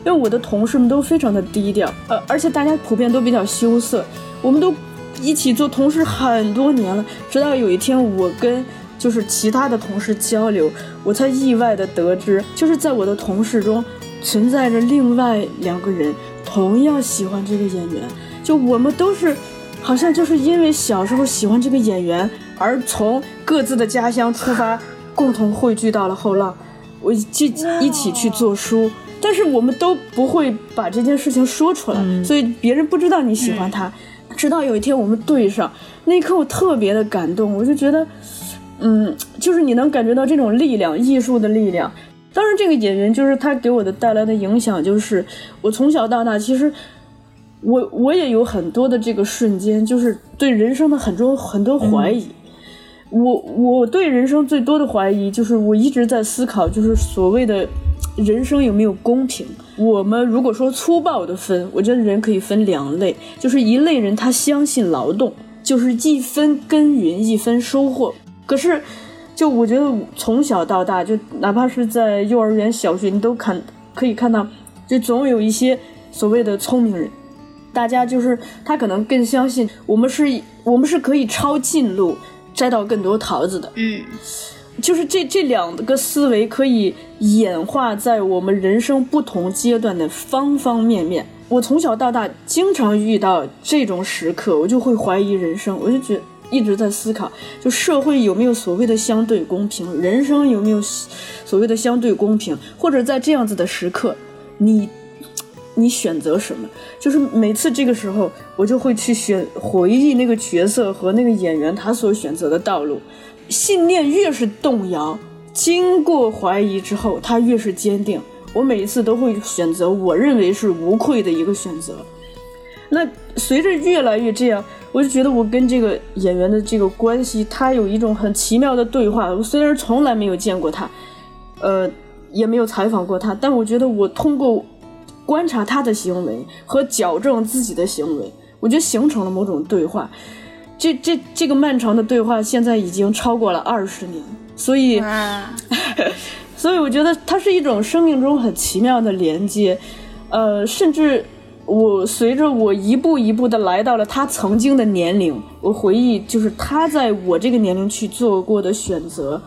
因为我的同事们都非常的低调，呃，而且大家普遍都比较羞涩，我们都一起做同事很多年了，直到有一天我跟就是其他的同事交流，我才意外的得知，就是在我的同事中存在着另外两个人同样喜欢这个演员，就我们都是好像就是因为小时候喜欢这个演员，而从各自的家乡出发，共同汇聚到了后浪，我就一起去做书。但是我们都不会把这件事情说出来，所以别人不知道你喜欢他。直到有一天我们对上，那一刻我特别的感动，我就觉得，嗯，就是你能感觉到这种力量，艺术的力量。当然，这个演员就是他给我的带来的影响，就是我从小到大，其实我我也有很多的这个瞬间，就是对人生的很多很多怀疑。我我对人生最多的怀疑，就是我一直在思考，就是所谓的人生有没有公平。我们如果说粗暴的分，我觉得人可以分两类，就是一类人他相信劳动，就是一分耕耘一分收获。可是，就我觉得从小到大，就哪怕是在幼儿园、小学，你都看可以看到，就总有一些所谓的聪明人，大家就是他可能更相信我们是，我们是可以抄近路摘到更多桃子的。嗯，就是这这两个思维可以演化在我们人生不同阶段的方方面面。我从小到大经常遇到这种时刻，我就会怀疑人生，我就觉一直在思考，就社会有没有所谓的相对公平，人生有没有所谓的相对公平，或者在这样子的时刻，你你选择什么？就是每次这个时候，我就会去选回忆那个角色和那个演员他所选择的道路。信念越是动摇，经过怀疑之后，他越是坚定。我每一次都会选择我认为是无愧的一个选择。那随着越来越这样，我就觉得我跟这个演员的这个关系，他有一种很奇妙的对话。我虽然从来没有见过他，呃，也没有采访过他，但我觉得我通过观察他的行为和矫正自己的行为，我觉得形成了某种对话。这这这个漫长的对话现在已经超过了二十年，所以，所以我觉得它是一种生命中很奇妙的连接，呃，甚至我随着我一步一步的来到了他曾经的年龄，我回忆就是他在我这个年龄去做过的选择，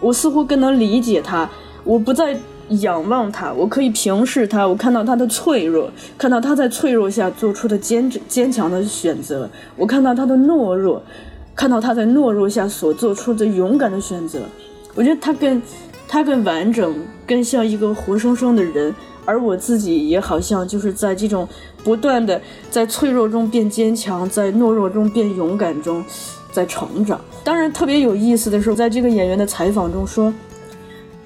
我似乎更能理解他，我不再仰望他，我可以平视他，我看到他的脆弱，看到他在脆弱下做出的坚坚强的选择，我看到他的懦弱，看到他在懦弱下所做出的勇敢的选择。我觉得他更他更完整，更像一个活生生的人，而我自己也好像就是在这种不断的在脆弱中变坚强，在懦弱中变勇敢中，在成长。当然，特别有意思的是，在这个演员的采访中说，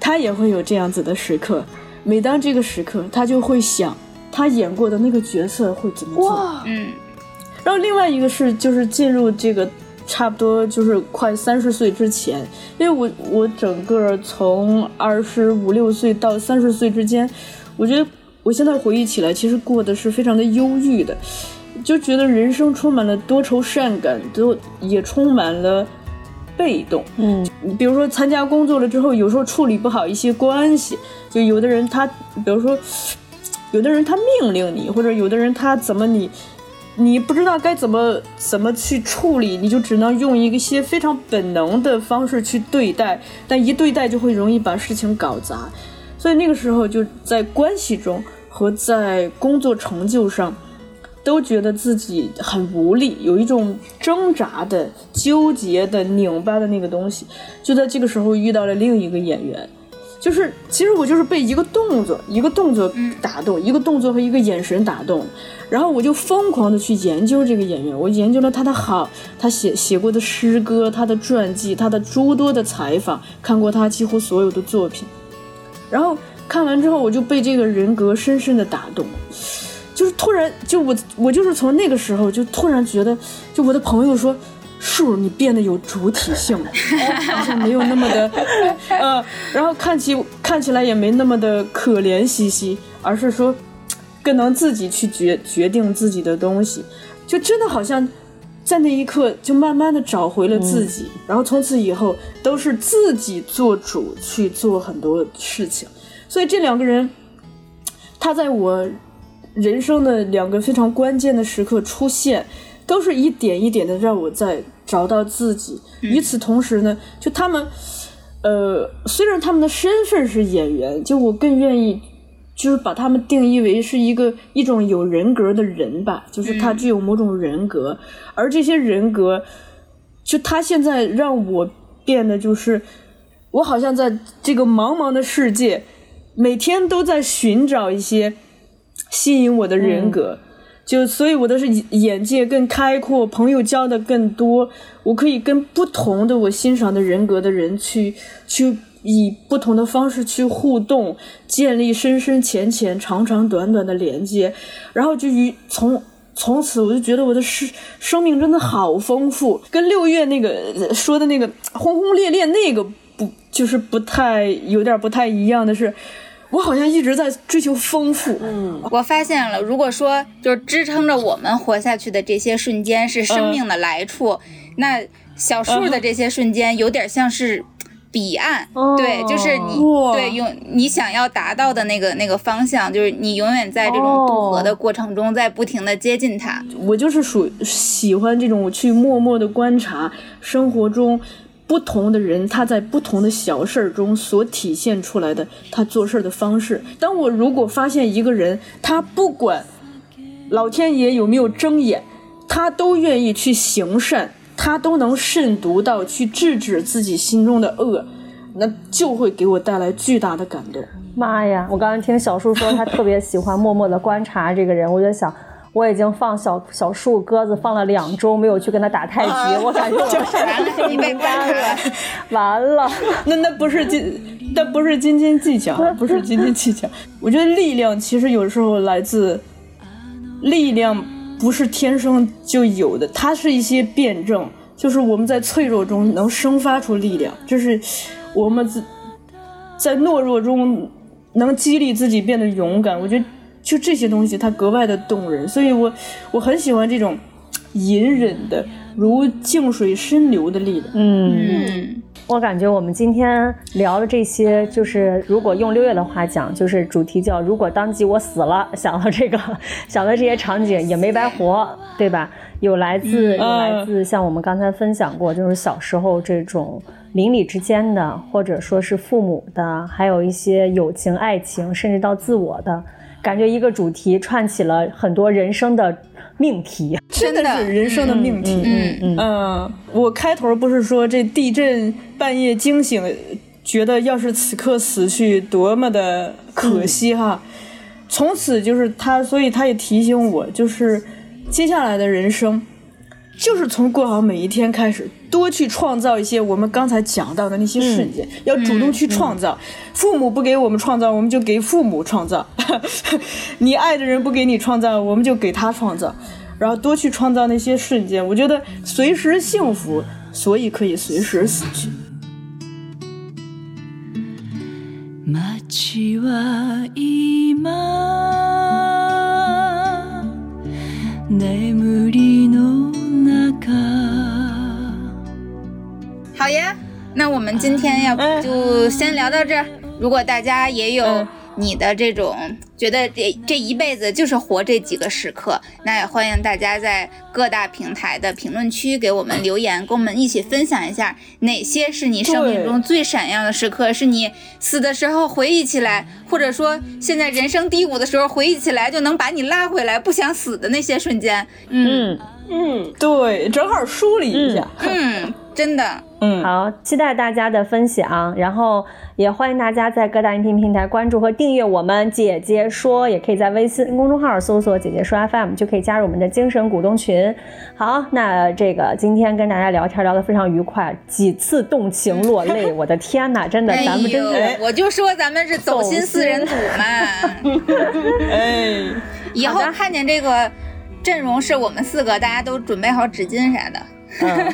他也会有这样子的时刻。每当这个时刻，他就会想他演过的那个角色会怎么做。嗯，然后另外一个是就是进入这个差不多就是快三十岁之前，因为我我整个从二十五六岁到三十岁之间，我觉得我现在回忆起来，其实过得是非常的忧郁的，就觉得人生充满了多愁善感，都也充满了被动。嗯，比如说参加工作了之后，有时候处理不好一些关系，就有的人他，比如说，有的人他命令你，或者有的人他怎么你，你不知道该怎么怎么去处理，你就只能用一些非常本能的方式去对待，但一对待就会容易把事情搞砸，所以那个时候就在关系中和在工作成就上。都觉得自己很无力，有一种挣扎的、纠结的、拧巴的那个东西。就在这个时候遇到了另一个演员，就是其实我就是被一个动作、一个动作打动，一个动作和一个眼神打动，然后我就疯狂的去研究这个演员，我研究了他的好，他写写过的诗歌、他的传记、他的诸多的采访，看过他几乎所有的作品，然后看完之后，我就被这个人格深深的打动。就是突然，就我我就是从那个时候就突然觉得，就我的朋友说，树你变得有主体性了，好像没有那么的，呃，然后看起看起来也没那么的可怜兮兮，而是说更能自己去决决定自己的东西，就真的好像在那一刻就慢慢的找回了自己，然后从此以后都是自己做主去做很多事情，所以这两个人，他在我。人生的两个非常关键的时刻出现，都是一点一点的让我在找到自己。与此同时呢，就他们，呃，虽然他们的身份是演员，就我更愿意，就是把他们定义为是一个一种有人格的人吧，就是他具有某种人格，而这些人格，就他现在让我变得就是，我好像在这个茫茫的世界，每天都在寻找一些。吸引我的人格，就所以我的是眼界更开阔，朋友交的更多，我可以跟不同的我欣赏的人格的人去去以不同的方式去互动，建立深深浅浅、长长短短的连接，然后就于从从此我就觉得我的生生命真的好丰富，跟六月那个说的那个轰轰烈烈那个不就是不太有点不太一样的是。我好像一直在追求丰富。嗯，我发现了，如果说就是支撑着我们活下去的这些瞬间是生命的来处，那小树的这些瞬间有点像是彼岸。对，就是你对用你想要达到的那个那个方向，就是你永远在这种渡河的过程中，在不停的接近它。我就是属喜欢这种我去默默的观察生活中。不同的人，他在不同的小事儿中所体现出来的他做事儿的方式。当我如果发现一个人，他不管老天爷有没有睁眼，他都愿意去行善，他都能慎独到去制止自己心中的恶，那就会给我带来巨大的感动。妈呀！我刚刚听小树说他特别喜欢默默的观察这个人，我就想。我已经放小小树鸽子放了两周，没有去跟他打太极，我感觉我完了，被干了，完了。那那不是斤，那不是斤斤计较，不是斤斤计较。我觉得力量其实有时候来自，力量不是天生就有的，它是一些辩证，就是我们在脆弱中能生发出力量，就是我们在在懦弱中能激励自己变得勇敢。我觉得。就这些东西，它格外的动人，所以我我很喜欢这种隐忍的如静水深流的力量。嗯，我感觉我们今天聊的这些，就是如果用六月的话讲，就是主题叫“如果当即我死了”，想到这个，想到这些场景也没白活，对吧？有来自有来自像我们刚才分享过，就是小时候这种邻里之间的，或者说是父母的，还有一些友情、爱情，甚至到自我的，感觉一个主题串起了很多人生的命题。真的是人生的命题。嗯嗯嗯，我开头不是说这地震半夜惊醒，觉得要是此刻死去多么的可惜哈。从此就是他，所以他也提醒我，就是接下来的人生，就是从过好每一天开始，多去创造一些我们刚才讲到的那些瞬间，要主动去创造。父母不给我们创造，我们就给父母创造；你爱的人不给你创造，我们就给他创造。然后多去创造那些瞬间，我觉得随时幸福，所以可以随时死去。街は今们今天要不就先聊到这儿。如果大家也有嗯你的这种觉得这这一辈子就是活这几个时刻，那也欢迎大家在各大平台的评论区给我们留言，跟我们一起分享一下哪些是你生命中最闪耀的时刻，是你死的时候回忆起来，或者说现在人生低谷的时候回忆起来就能把你拉回来，不想死的那些瞬间。嗯嗯，嗯，对，正好梳理一下。嗯，真的。嗯，好，期待大家的分享，然后也欢迎大家在各大音频平台关注和订阅我们“姐姐说”，也可以在微信公众号搜索“姐姐说 FM”，就可以加入我们的精神股东群。好，那这个今天跟大家聊天聊得非常愉快，几次动情落泪，我的天哪，真的，哎咱们真我就说咱们是走心四人组嘛。哎，以后看见这个阵容是我们四个，大家都准备好纸巾啥的。嗯，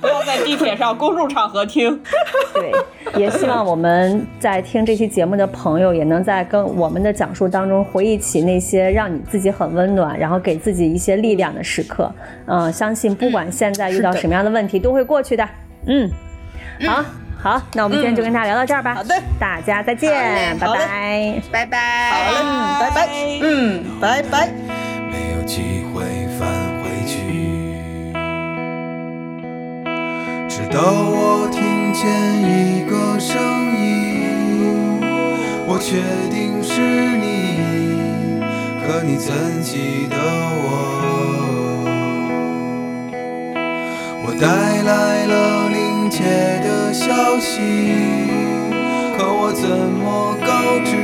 不要在地铁上、公众场合听。对，也希望我们在听这期节目的朋友，也能在跟我们的讲述当中回忆起那些让你自己很温暖，然后给自己一些力量的时刻。嗯、相信不管现在遇到什么样的问题，都会过去的。嗯，好，好，那我们今天就跟大家聊到这儿吧。好的，大家再见，拜拜。拜拜。好嘞，嗯，拜拜，嗯，拜拜。没有机会直到我听见一个声音，我确定是你，可你怎记得我？我带来了临界的消息，可我怎么告知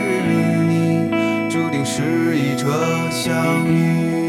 你，注定是一场相遇？